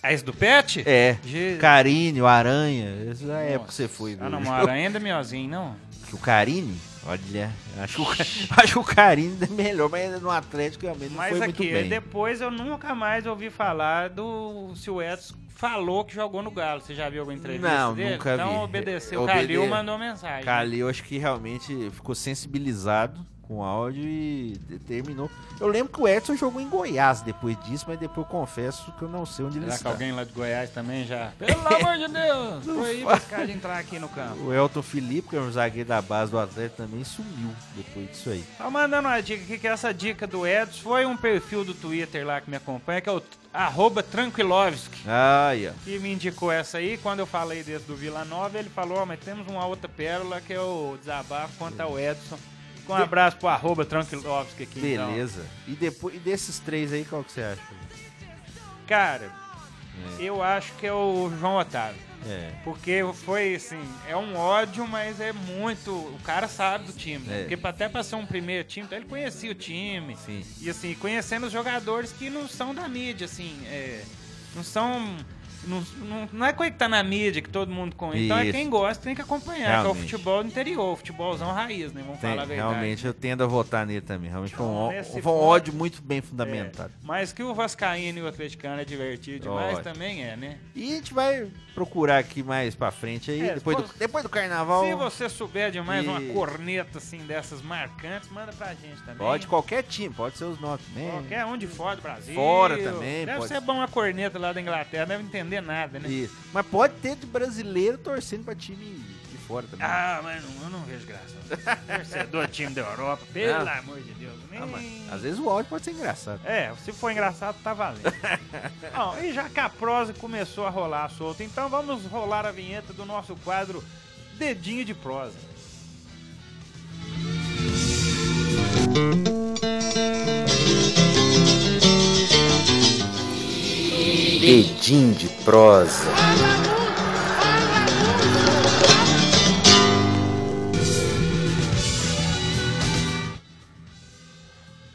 S1: Ah, esse do Pet?
S3: É.
S1: Jesus.
S3: Carine, o Aranha. Essa é a época que você foi.
S1: Ah, não, mora ainda miozinho, não?
S3: Que o Carine, olha, acho que o, acho que o Carine é melhor, mas ainda no Atlético realmente não
S1: Mas
S3: foi
S1: aqui,
S3: muito bem.
S1: depois eu nunca mais ouvi falar do se o Edson falou que jogou no Galo. Você já viu alguma entrevista
S3: Não,
S1: dele?
S3: nunca vi.
S1: Então obedeceu. O
S3: Obede-
S1: Calil mandou mensagem.
S3: Calil, acho que realmente ficou sensibilizado com áudio e determinou. Eu lembro que o Edson jogou em Goiás depois disso, mas depois eu confesso que eu não sei onde ele
S1: Será que
S3: está.
S1: alguém lá de Goiás também já... Pelo amor de Deus! Proíbe esse cara de entrar aqui no campo.
S3: O Elton Felipe, que é um zagueiro da base do Atlético, também sumiu depois disso aí.
S1: Tá mandando uma dica aqui, que essa dica do Edson foi um perfil do Twitter lá que me acompanha, que é o arroba Tranquilovski.
S3: Ai, ó.
S1: que me indicou essa aí. Quando eu falei desse do Vila Nova, ele falou: Ó, mas temos uma outra pérola que é o desabafo contra o Edson. Um abraço pro arroba Tranquilovski aqui. então.
S3: Beleza. E, depois, e desses três aí, qual que você acha?
S1: Cara, eu acho que é o João Otávio.
S3: É.
S1: Porque foi assim, é um ódio, mas é muito. O cara sabe do time. né?
S3: É.
S1: Porque até pra ser um primeiro time, então ele conhecia o time.
S3: Sim.
S1: E assim, conhecendo os jogadores que não são da mídia, assim, é, não são. Não, não, não é coisa que tá na mídia que todo mundo conhece. Então é quem gosta tem que acompanhar, que é o
S3: Realmente.
S1: futebol interior, o futebolzão raiz, né? Vamos
S3: Tem,
S1: falar a verdade.
S3: realmente eu tendo a votar nele também. Realmente foi um,
S1: Então,
S3: foi um
S1: ponto-
S3: ódio muito bem fundamentado.
S1: Mas que o Vascaíno e o Atleticano é divertido demais
S3: Ótimo.
S1: também é, né?
S3: E a gente vai procurar aqui mais pra frente aí,
S1: É,
S3: depois, do, depois do carnaval.
S1: Se você souber de mais uma
S3: E-
S1: corneta assim dessas marcantes, manda pra gente também.
S3: Pode qualquer time, pode ser os nossos também.
S1: Qualquer um de fora do Brasil.
S3: Fora também,
S1: Deve
S3: pode
S1: ser bom uma corneta lá da Inglaterra, deve entender nada, né?
S3: Isso. Mas pode ter de brasileiro torcendo pra time de fora também.
S1: Ah, mas não, eu não vejo graça. Torcedor time da Europa, pelo
S3: Não.
S1: amor de Deus. Nem...
S3: Ah, mas às vezes o áudio pode ser engraçado.
S1: É, se for engraçado, tá valendo. Bom, e já que a prosa começou a rolar solta, então vamos rolar a vinheta do nosso quadro Dedinho de Prosa.
S10: Dedinho de prosa.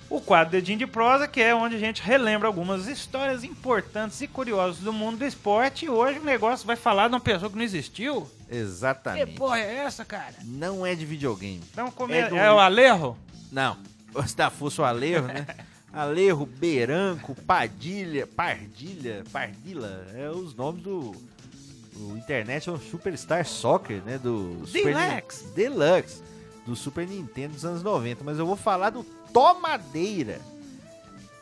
S1: O quadro Dedinho de Prosa, que é onde a gente relembra algumas histórias importantes e curiosas do mundo do esporte. E hoje o negócio vai falar de uma pessoa que não existiu. Que
S3: Exatamente.
S1: porra é essa, cara?
S3: Não é de videogame.
S1: Então, como
S3: É
S1: é,
S3: do-
S1: é o Alejo?
S3: Não. Se da fosse o Alejo, né? Alejo, Beranco, Padilha, Pardilha, Pardila, é os nomes do o International Superstar Soccer, né? Do Super
S1: Deluxe.
S3: Ni- Deluxe, do Super Nintendo dos anos 90. Mas eu vou falar do Tó Madeira.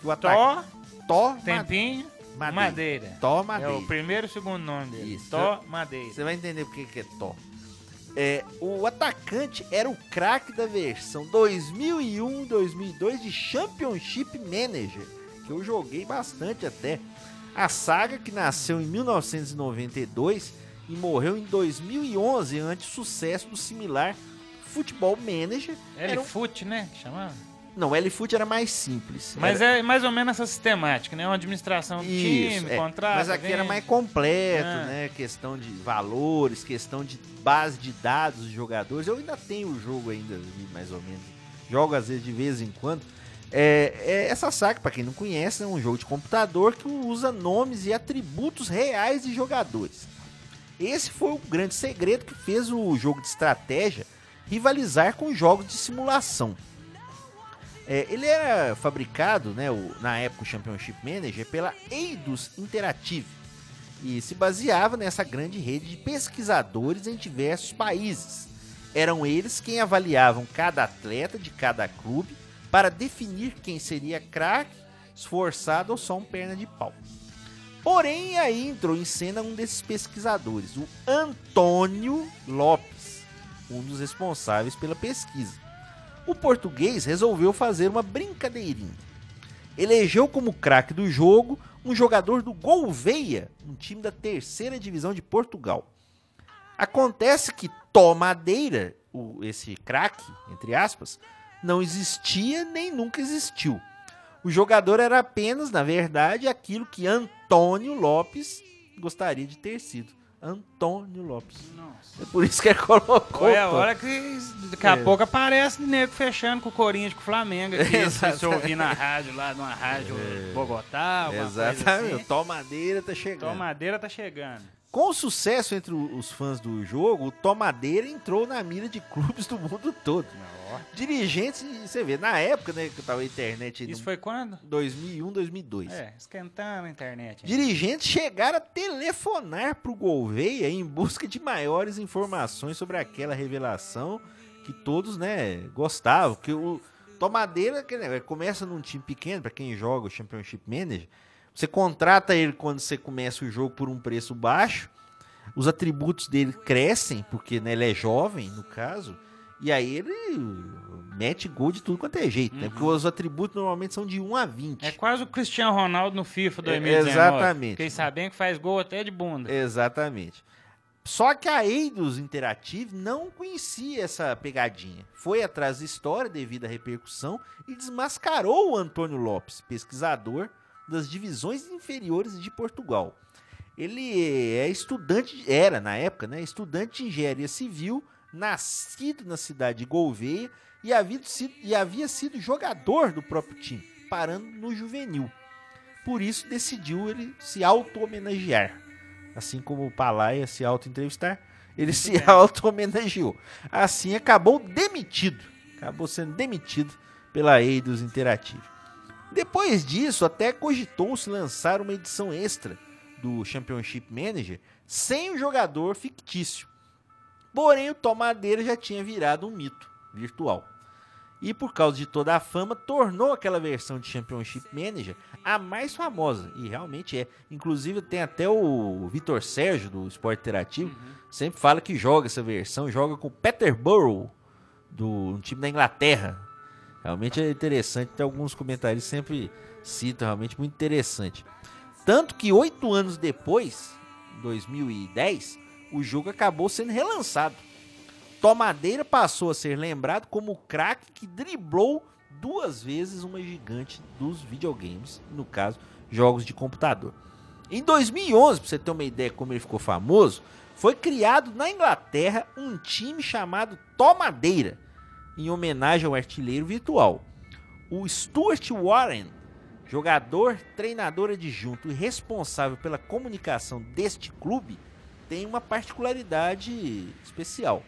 S3: Que o ataque... Tó
S1: Tempinho,
S3: Madeira.
S1: Madeira.
S3: Tó
S1: É
S3: Madeira.
S1: o primeiro e segundo nome dele.
S3: Isso.
S1: Tó Madeira.
S3: Você vai entender por que que é Tó. É, o atacante era o craque da versão 2001-2002 de Championship Manager, que eu joguei bastante até. A saga que nasceu em 1992 e morreu em 2011 ante o sucesso do similar Football Manager. Era um-
S1: L-Foot, né? Chamava?
S3: Não, o L-Foot era mais simples.
S1: Mas
S3: Era-
S1: é mais ou menos essa sistemática, né? Uma administração do
S3: Isso,
S1: time,
S3: é.
S1: contrato.
S3: Mas aqui era
S1: vende.
S3: mais completo,
S1: Ah.
S3: né? Questão de valores, questão de base de dados de jogadores. Eu ainda tenho o jogo ainda, mais ou menos. Jogo às vezes de vez em quando. É, é essa saga, para quem não conhece, é um jogo de computador que usa nomes e atributos reais de jogadores. Esse foi o grande segredo que fez o jogo de estratégia rivalizar com jogos de simulação. É, ele era fabricado, né, o- na época o Championship Manager, pela Eidos Interactive e se baseava nessa grande rede de pesquisadores em diversos países. Eram eles quem avaliavam cada atleta de cada clube para definir quem seria craque, esforçado ou só um perna de pau. Porém, aí entrou em cena um desses pesquisadores, o Antônio Lopes, um dos responsáveis pela pesquisa. O português resolveu fazer uma brincadeirinha. Elegeu como craque do jogo um jogador do Gouveia, um time da terceira divisão de Portugal. Acontece que Tó Madeira, o- esse craque, entre aspas, não existia nem nunca existiu. O jogador era apenas, na verdade, aquilo que Antônio Lopes gostaria de ter sido. Antônio Lopes. É por isso que ele colocou.
S1: Olha a hora que daqui a
S3: É.
S1: pouco aparece nego fechando com o Corinthians, com o Flamengo aqui. se ouvir na rádio lá, numa rádio Bogotá, alguma coisa
S3: Exatamente.
S1: assim.
S3: O Tomadeira tá chegando.
S1: Tomadeira tá chegando.
S3: Com o sucesso entre o- os fãs do jogo, o Tomadeira entrou na mira de clubes do mundo todo. Dirigentes, você vê, na época, né, que tava a internet
S1: Isso
S3: no
S1: foi quando?
S3: 2001, 2002.
S1: É, esquentando a internet. hein?
S3: Dirigentes chegaram a telefonar pro Gouveia em busca de maiores informações sobre aquela revelação que todos, né, gostavam. Que o Tomadeira que, né, começa num time pequeno, para quem joga o Championship Manager, você contrata ele quando você começa o jogo por um preço baixo, os atributos dele crescem, porque né, ele é jovem, no caso, e aí ele mete gol de tudo quanto é jeito, né? Porque os atributos normalmente são de 1 a 20.
S1: É quase o Cristiano Ronaldo no FIFA
S3: É,
S1: 2019.
S3: exatamente.
S1: Fiquei sabendo que faz gol até de bunda.
S3: Exatamente. Só que a Eidos Interactive não conhecia essa pegadinha. Foi atrás da história devido à repercussão e desmascarou o Antônio Lopes, pesquisador das divisões inferiores de Portugal. Ele é estudante, era na época, né, estudante de engenharia civil, nascido na cidade de Gouveia e havia sido, e havia sido jogador do próprio time, parando no juvenil. Por isso decidiu ele se auto-homenagear. Assim como o Palaia se auto-entrevistar, ele se auto-homenageou. Assim acabou demitido. Acabou sendo demitido pela Eidos Interactive. Depois disso, até cogitou-se lançar uma edição extra do Championship Manager sem o jogador fictício. Porém, o Tomadeira já tinha virado um mito virtual. E por causa de toda a fama, tornou aquela versão de Championship Manager a mais famosa. E realmente é. Inclusive tem até o Vitor Sérgio do Esporte Interativo. Sempre fala que joga essa versão. Joga com o Peterborough, do um time da Inglaterra. Realmente é interessante. Tem alguns comentários que sempre citam. Realmente muito interessante. Tanto que oito anos depois, 2010, o jogo acabou sendo relançado. Tomadeira passou a ser lembrado como o craque que driblou duas vezes uma gigante dos videogames, no caso, jogos de computador. Em 2011, para você ter uma ideia como ele ficou famoso, foi criado na Inglaterra um time chamado Tomadeira, em homenagem ao artilheiro virtual. O Stuart Warren, jogador, treinador adjunto e responsável pela comunicação deste clube, tem uma particularidade especial.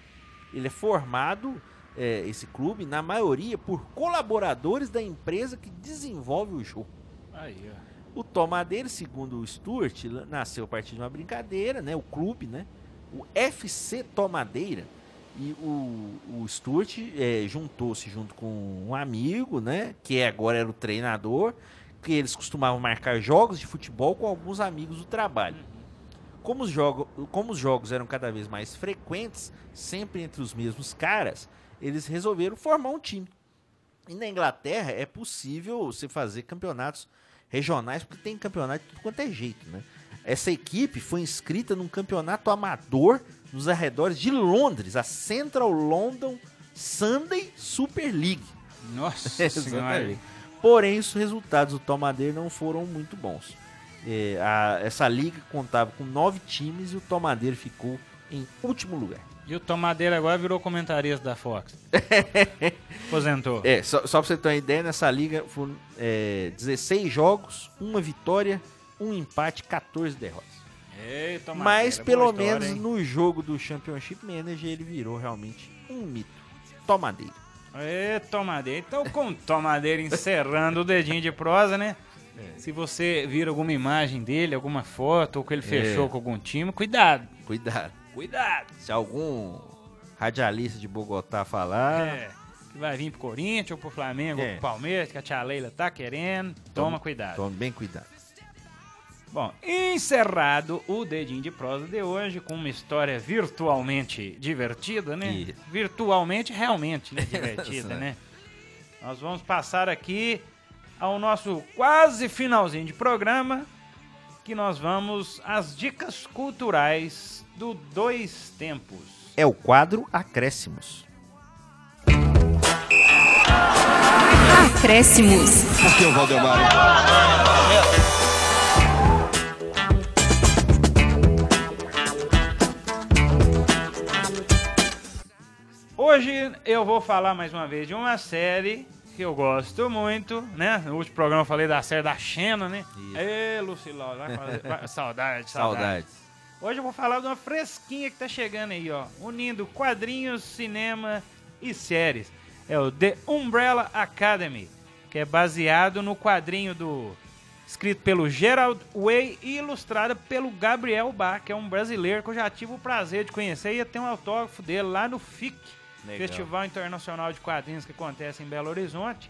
S3: Ele é formado, é, esse clube, na maioria, por colaboradores da empresa que desenvolve o jogo.
S1: Aí, ó.
S3: O Tomadeira, segundo o Stuart, nasceu a partir de uma brincadeira, né? O clube, né? O FC Tomadeira. E o, o Stuart é, juntou-se junto com um amigo, né? Que agora era o treinador. Que eles costumavam marcar jogos de futebol com alguns amigos do trabalho. Como os, jogo, como os jogos eram cada vez mais frequentes, sempre entre os mesmos caras, eles resolveram formar um time. E na Inglaterra é possível você fazer campeonatos regionais, porque tem campeonato de tudo quanto é jeito, né? Essa equipe foi inscrita num campeonato amador nos arredores de Londres, a Central London Sunday Super League.
S1: Nossa
S3: Exatamente.
S1: senhora.
S3: Porém, os resultados do Tomadeira não foram muito bons. É, a- essa liga contava com nove times e o Tomadeira ficou em último lugar.
S1: E o Tomadeira agora virou comentarista da Fox. Aposentou.
S3: É, só, só pra você ter uma ideia, nessa liga foram é, 16 jogos, uma vitória, um empate, 14 derrotas.
S1: Ei,
S3: Mas pelo
S1: história,
S3: menos
S1: hein?
S3: no jogo do Championship Manager ele virou realmente um mito. Tomadeira.
S1: Ê, Tomadeira. Então, com Tomadeira encerrando o dedinho de prosa, né?
S3: É.
S1: Se você vir alguma imagem dele, alguma foto, ou que ele fechou
S3: É.
S1: com algum time, cuidado.
S3: Cuidado.
S1: Cuidado.
S3: Se algum radialista de Bogotá falar,
S1: É, que vai vir pro Corinthians, ou pro Flamengo, ou
S3: É.
S1: pro Palmeiras, que a tia Leila tá querendo. Toma
S3: Tome-
S1: cuidado.
S3: tome bem cuidado.
S1: Bom, encerrado o dedinho de prosa de hoje com uma história virtualmente divertida, né?
S3: Isso.
S1: Virtualmente, realmente né? divertida,
S3: Isso,
S1: né? Nós vamos passar aqui ao nosso quase finalzinho de programa, que nós vamos às dicas culturais do Dois Tempos.
S3: É o quadro Acréscimos.
S11: Acréscimos.
S8: Aqui é o Valdemar.
S1: Hoje eu vou falar mais uma vez de uma série que eu gosto muito, né? No último programa eu falei da série da Xena, né? Ê, vai fazer- vai- saudade, saudade.
S3: Saudades.
S1: Hoje eu vou falar de uma fresquinha que tá chegando aí, ó. Unindo quadrinhos, cinema e séries. É o The Umbrella Academy, que é baseado no quadrinho do. escrito pelo Gerald Way e ilustrado pelo Gabriel Bach, que é um brasileiro que eu já tive o prazer de conhecer e ia ter um autógrafo dele lá no FIC,
S3: Legal.
S1: Festival Internacional de Quadrinhos que acontece em Belo Horizonte.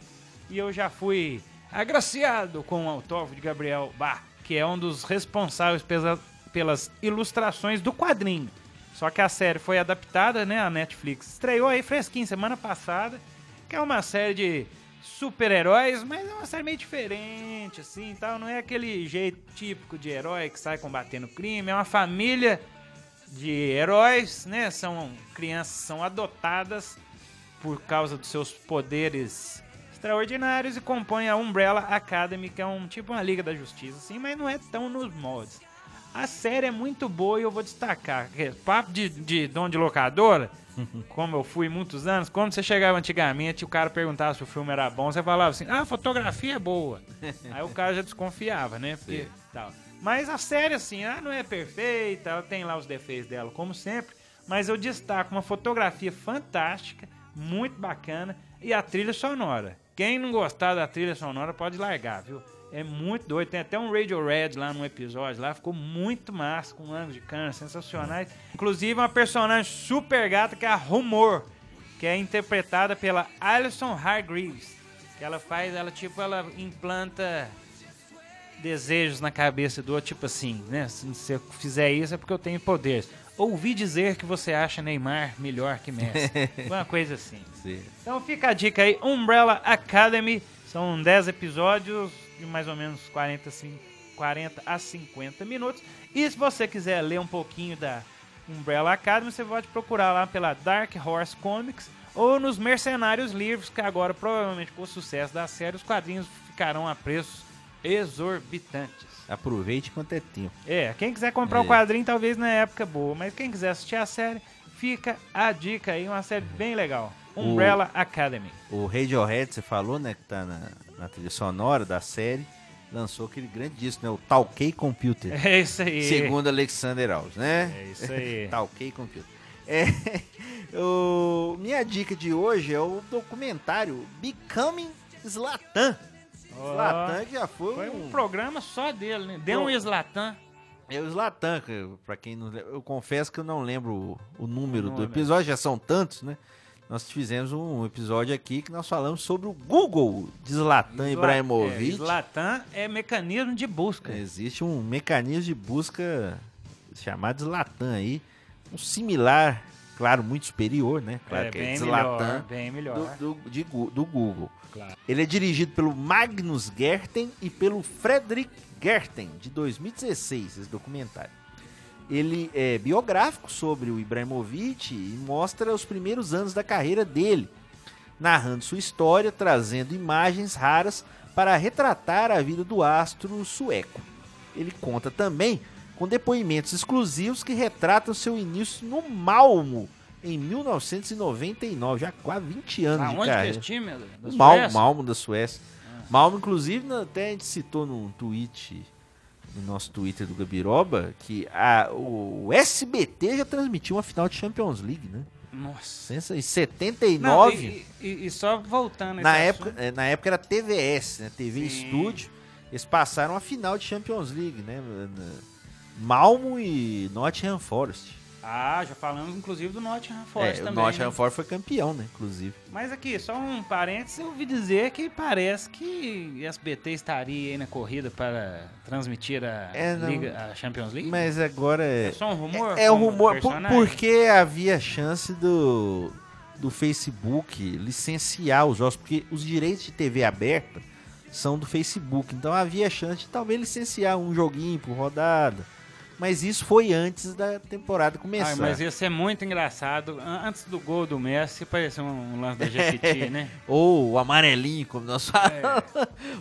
S1: E eu já fui agraciado com o autógrafo de Gabriel Bach, que é um dos responsáveis pela- pelas ilustrações do quadrinho. Só que a série foi adaptada, né? A Netflix estreou aí fresquinho semana passada, que é uma série de super-heróis, mas é uma série meio diferente, assim, tal. Não é aquele jeito típico de herói que sai combatendo crime. É uma família de heróis, né? São crianças que são adotadas por causa dos seus poderes extraordinários e compõem a Umbrella Academy, que é um tipo uma Liga da Justiça, assim, mas não é tão nos moldes. A série é muito boa e eu vou destacar. que Papo de, de dono de locadora, como eu fui muitos anos, quando você chegava antigamente e o cara perguntava se o filme era bom, você falava assim, ah, a fotografia é boa. Aí o cara já desconfiava, né? Porque, tal. Mas a série, assim, ah, não é perfeita, ela tem lá os defeitos dela, como sempre, mas eu destaco uma fotografia fantástica, muito bacana, e a trilha sonora. Quem não gostar da trilha sonora pode largar, viu? É muito doido. Tem até um Radio Red lá num episódio lá. Ficou muito massa, com ângulos de câmera sensacionais. Inclusive uma personagem super gata que é a Rumor, que é interpretada pela Alison Hargreaves. Que ela faz, ela tipo, ela implanta desejos na cabeça do outro, tipo assim, né? Se você fizer isso é porque eu tenho poderes. Ouvi dizer que você acha Neymar melhor que Messi. Uma coisa assim.
S3: Sim.
S1: Então fica a dica aí, Umbrella Academy. São 10 episódios de mais ou menos 40, cin- 40 a 50 minutos. E se você quiser ler um pouquinho da Umbrella Academy, você pode procurar lá pela Dark Horse Comics ou nos Mercenários Livros, que agora, provavelmente com o sucesso da série, os quadrinhos ficarão a preços exorbitantes.
S3: Aproveite enquanto é tempo.
S1: É, quem quiser comprar o
S3: É.
S1: quadrinho, talvez na época boa, mas quem quiser assistir a série, fica a dica aí, uma série bem legal. Umbrella Academy.
S3: O Radiohead, você falou, né, que tá na, na trilha sonora da série, lançou aquele grande disco, né, o Talkei Computer.
S1: É isso aí.
S3: Segundo Alexander Alves, né?
S1: É isso aí.
S3: Talkei Computer. É, o, minha dica de hoje é o documentário Becoming Zlatan. Zlatan que já foi,
S1: Foi
S3: um...
S1: um programa só dele, né? Deu um Slatan.
S3: É o Zlatan, que, pra quem não lembra, eu confesso que eu não lembro o, o número do
S1: Nome.
S3: episódio, já são tantos, né? Nós fizemos um episódio aqui que nós falamos sobre o Google de Zlatan Ibrahimovic.
S1: É, Zlatan é mecanismo de busca.
S3: Existe um mecanismo de busca chamado Zlatan aí, um similar, claro, muito superior, né? Claro
S1: É,
S3: que é
S1: melhor,
S3: Zlatan
S1: bem melhor.
S3: Do, do, de do Google.
S1: Claro.
S3: Ele é dirigido pelo Magnus Gerten e pelo Frederick Gerten, de 2016, esse documentário. Ele é biográfico sobre o Ibrahimovic e mostra os primeiros anos da carreira dele, narrando sua história, trazendo imagens raras para retratar a vida do astro sueco. Ele conta também com depoimentos exclusivos que retratam seu início no Malmo em 1999, já há quase 20 anos de
S1: Aonde que é
S3: carreira.
S1: esse time? Da-
S3: Malmo,
S1: Suécia?
S3: Malmo da Suécia. Malmo, inclusive, até a gente citou num tweet, no nosso Twitter do Gabiroba, que a, o, SBT já transmitiu uma final de Champions League, né?
S1: Nossa.
S3: Em
S1: Não,
S3: 79,
S1: e, e- e só voltando
S3: na, época, na época era TVS, né? TV
S1: Sim.
S3: Estúdio. Eles passaram a final de Champions League, né? Na- Malmo e Nottingham Forest.
S1: Ah, já falamos inclusive do Nottingham Forest
S3: é, o
S1: também.
S3: Nottingham
S1: né?
S3: Forest foi campeão, né? Inclusive.
S1: Mas aqui, só um parênteses, eu ouvi dizer que parece que SBT estaria aí na corrida para transmitir a,
S3: É.
S1: Liga, a Champions League.
S3: Mas agora é.
S1: É só um rumor?
S3: É, é um rumor, por- porque havia chance do, do Facebook licenciar os jogos, porque os direitos de TV aberta são do Facebook. Então havia chance de talvez licenciar um joguinho por rodada. Mas isso foi antes da temporada começar.
S1: Ai, mas ia ser muito engraçado. An- Antes do gol do Messi, parecia um lance da Jequiti, né?
S3: Ou o amarelinho, como nós falamos.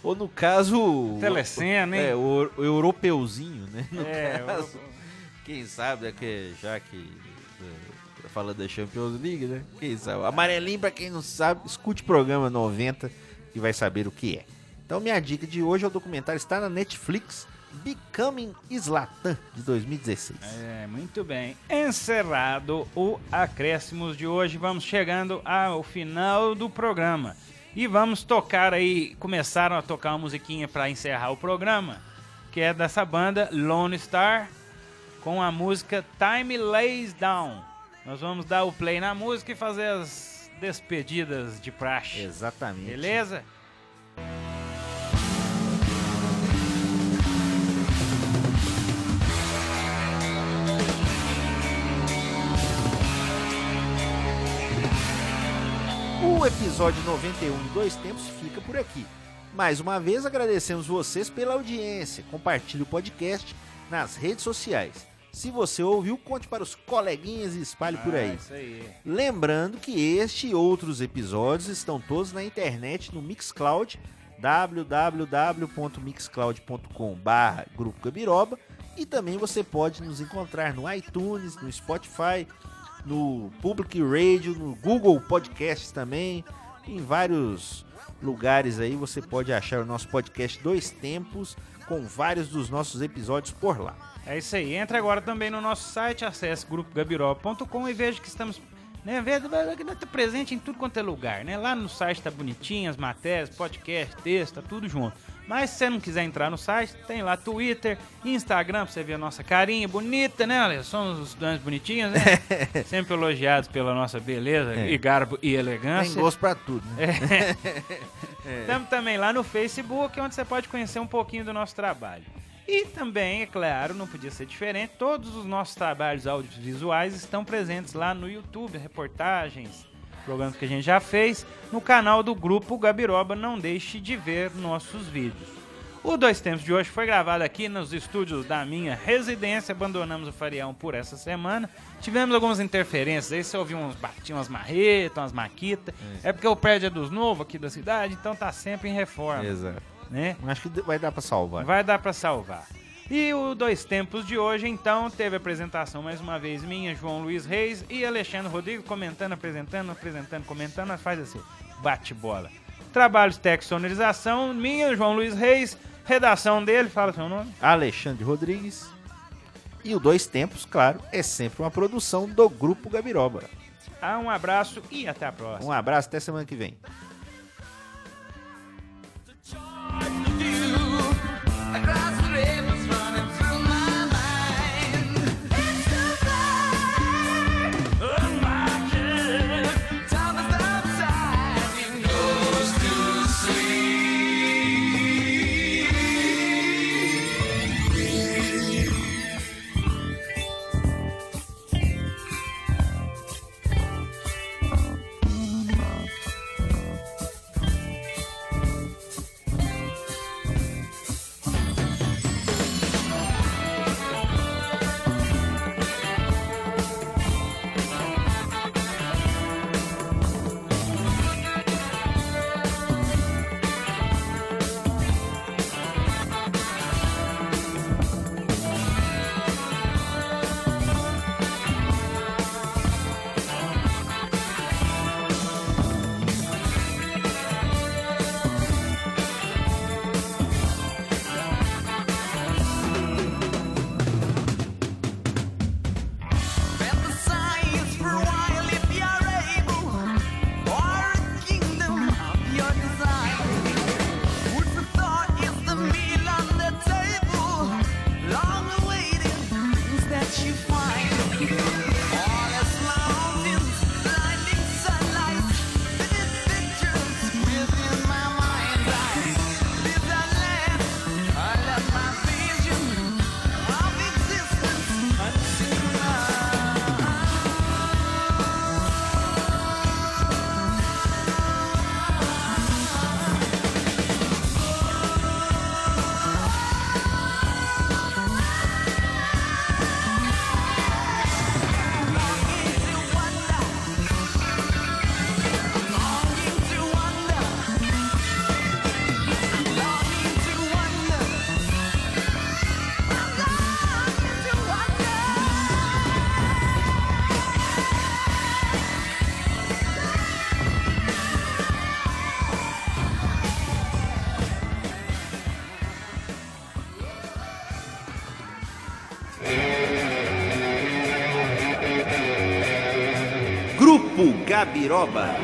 S3: Ou no caso. o-
S1: Telecena, hein?
S3: É, o, o europeuzinho, né? No
S1: É, o
S3: caso. Quem sabe, é que já que. é, falando da Champions League, né? Que isso? Amarelinho, pra quem não sabe, escute o programa 90 e vai saber o que é. Então, minha dica de hoje é o documentário, está na Netflix, Becoming Slatan, de 2016.
S1: É, muito bem. Encerrado o Acréscimos de hoje, vamos chegando ao final do programa. E vamos tocar aí, começaram a tocar uma musiquinha para encerrar o programa, que é dessa banda Lone Star, com a música Time Lays Down. Nós vamos dar o play na música e fazer as despedidas de praxe.
S3: Exatamente.
S1: Beleza?
S3: O episódio 91 em dois tempos fica por aqui. Mais uma vez agradecemos vocês pela audiência. Compartilhe o podcast nas redes sociais. Se você ouviu, conte para os coleguinhas e espalhe por
S1: Ah,
S3: aí.
S1: isso aí.
S3: Lembrando que este e outros episódios estão todos na internet no Mixcloud, www.mixcloud.com barra Grupo Gabiroba e também você pode nos encontrar no iTunes, no Spotify, no Public Radio, no Google Podcasts também, em vários lugares aí você pode achar o nosso podcast Dois Tempos com vários dos nossos episódios por lá.
S1: É isso aí. Entra agora também no nosso site, acesse grupogabiroba.com e veja que estamos né, veja, tá presente em tudo quanto é lugar, né? Lá no site tá bonitinho, as matérias, podcast, texto, tá tudo junto. Mas se você não quiser entrar no site, tem lá Twitter, Instagram, pra você ver a nossa carinha bonita, né? Olha, somos os estudantes bonitinhos, né? Sempre elogiados pela nossa beleza
S3: É.
S1: e garbo e elegância.
S3: Tem gosto pra tudo, né?
S1: Estamos também lá no Facebook, onde você pode conhecer um pouquinho do nosso trabalho. E também, é claro, não podia ser diferente, todos os nossos trabalhos audiovisuais estão presentes lá no YouTube, reportagens, programas que a gente já fez, no canal do Grupo Gabiroba, não deixe de ver nossos vídeos. O Dois Tempos de hoje foi gravado aqui nos estúdios da minha residência, abandonamos o Farião por essa semana. Tivemos algumas interferências aí, você ouviu uns batiam umas marretas, umas maquitas. É porque o prédio é dos novos aqui da cidade, então tá sempre em reforma.
S3: Exato.
S1: Né?
S3: Acho que vai dar pra salvar.
S1: Vai dar pra salvar. E o Dois Tempos de hoje, então, teve apresentação mais uma vez minha, João Luiz Reis e Alexandre Rodrigues comentando, apresentando, apresentando, comentando, faz assim, bate-bola. Trabalhos técnicos sonorização, minha, João Luiz Reis, redação dele, fala seu nome.
S3: Alexandre Rodrigues. E o Dois Tempos, claro, é sempre uma produção do Grupo Gabiroba.
S1: Ah, um abraço e até a próxima.
S3: Um abraço, até semana que vem. Gabiroba.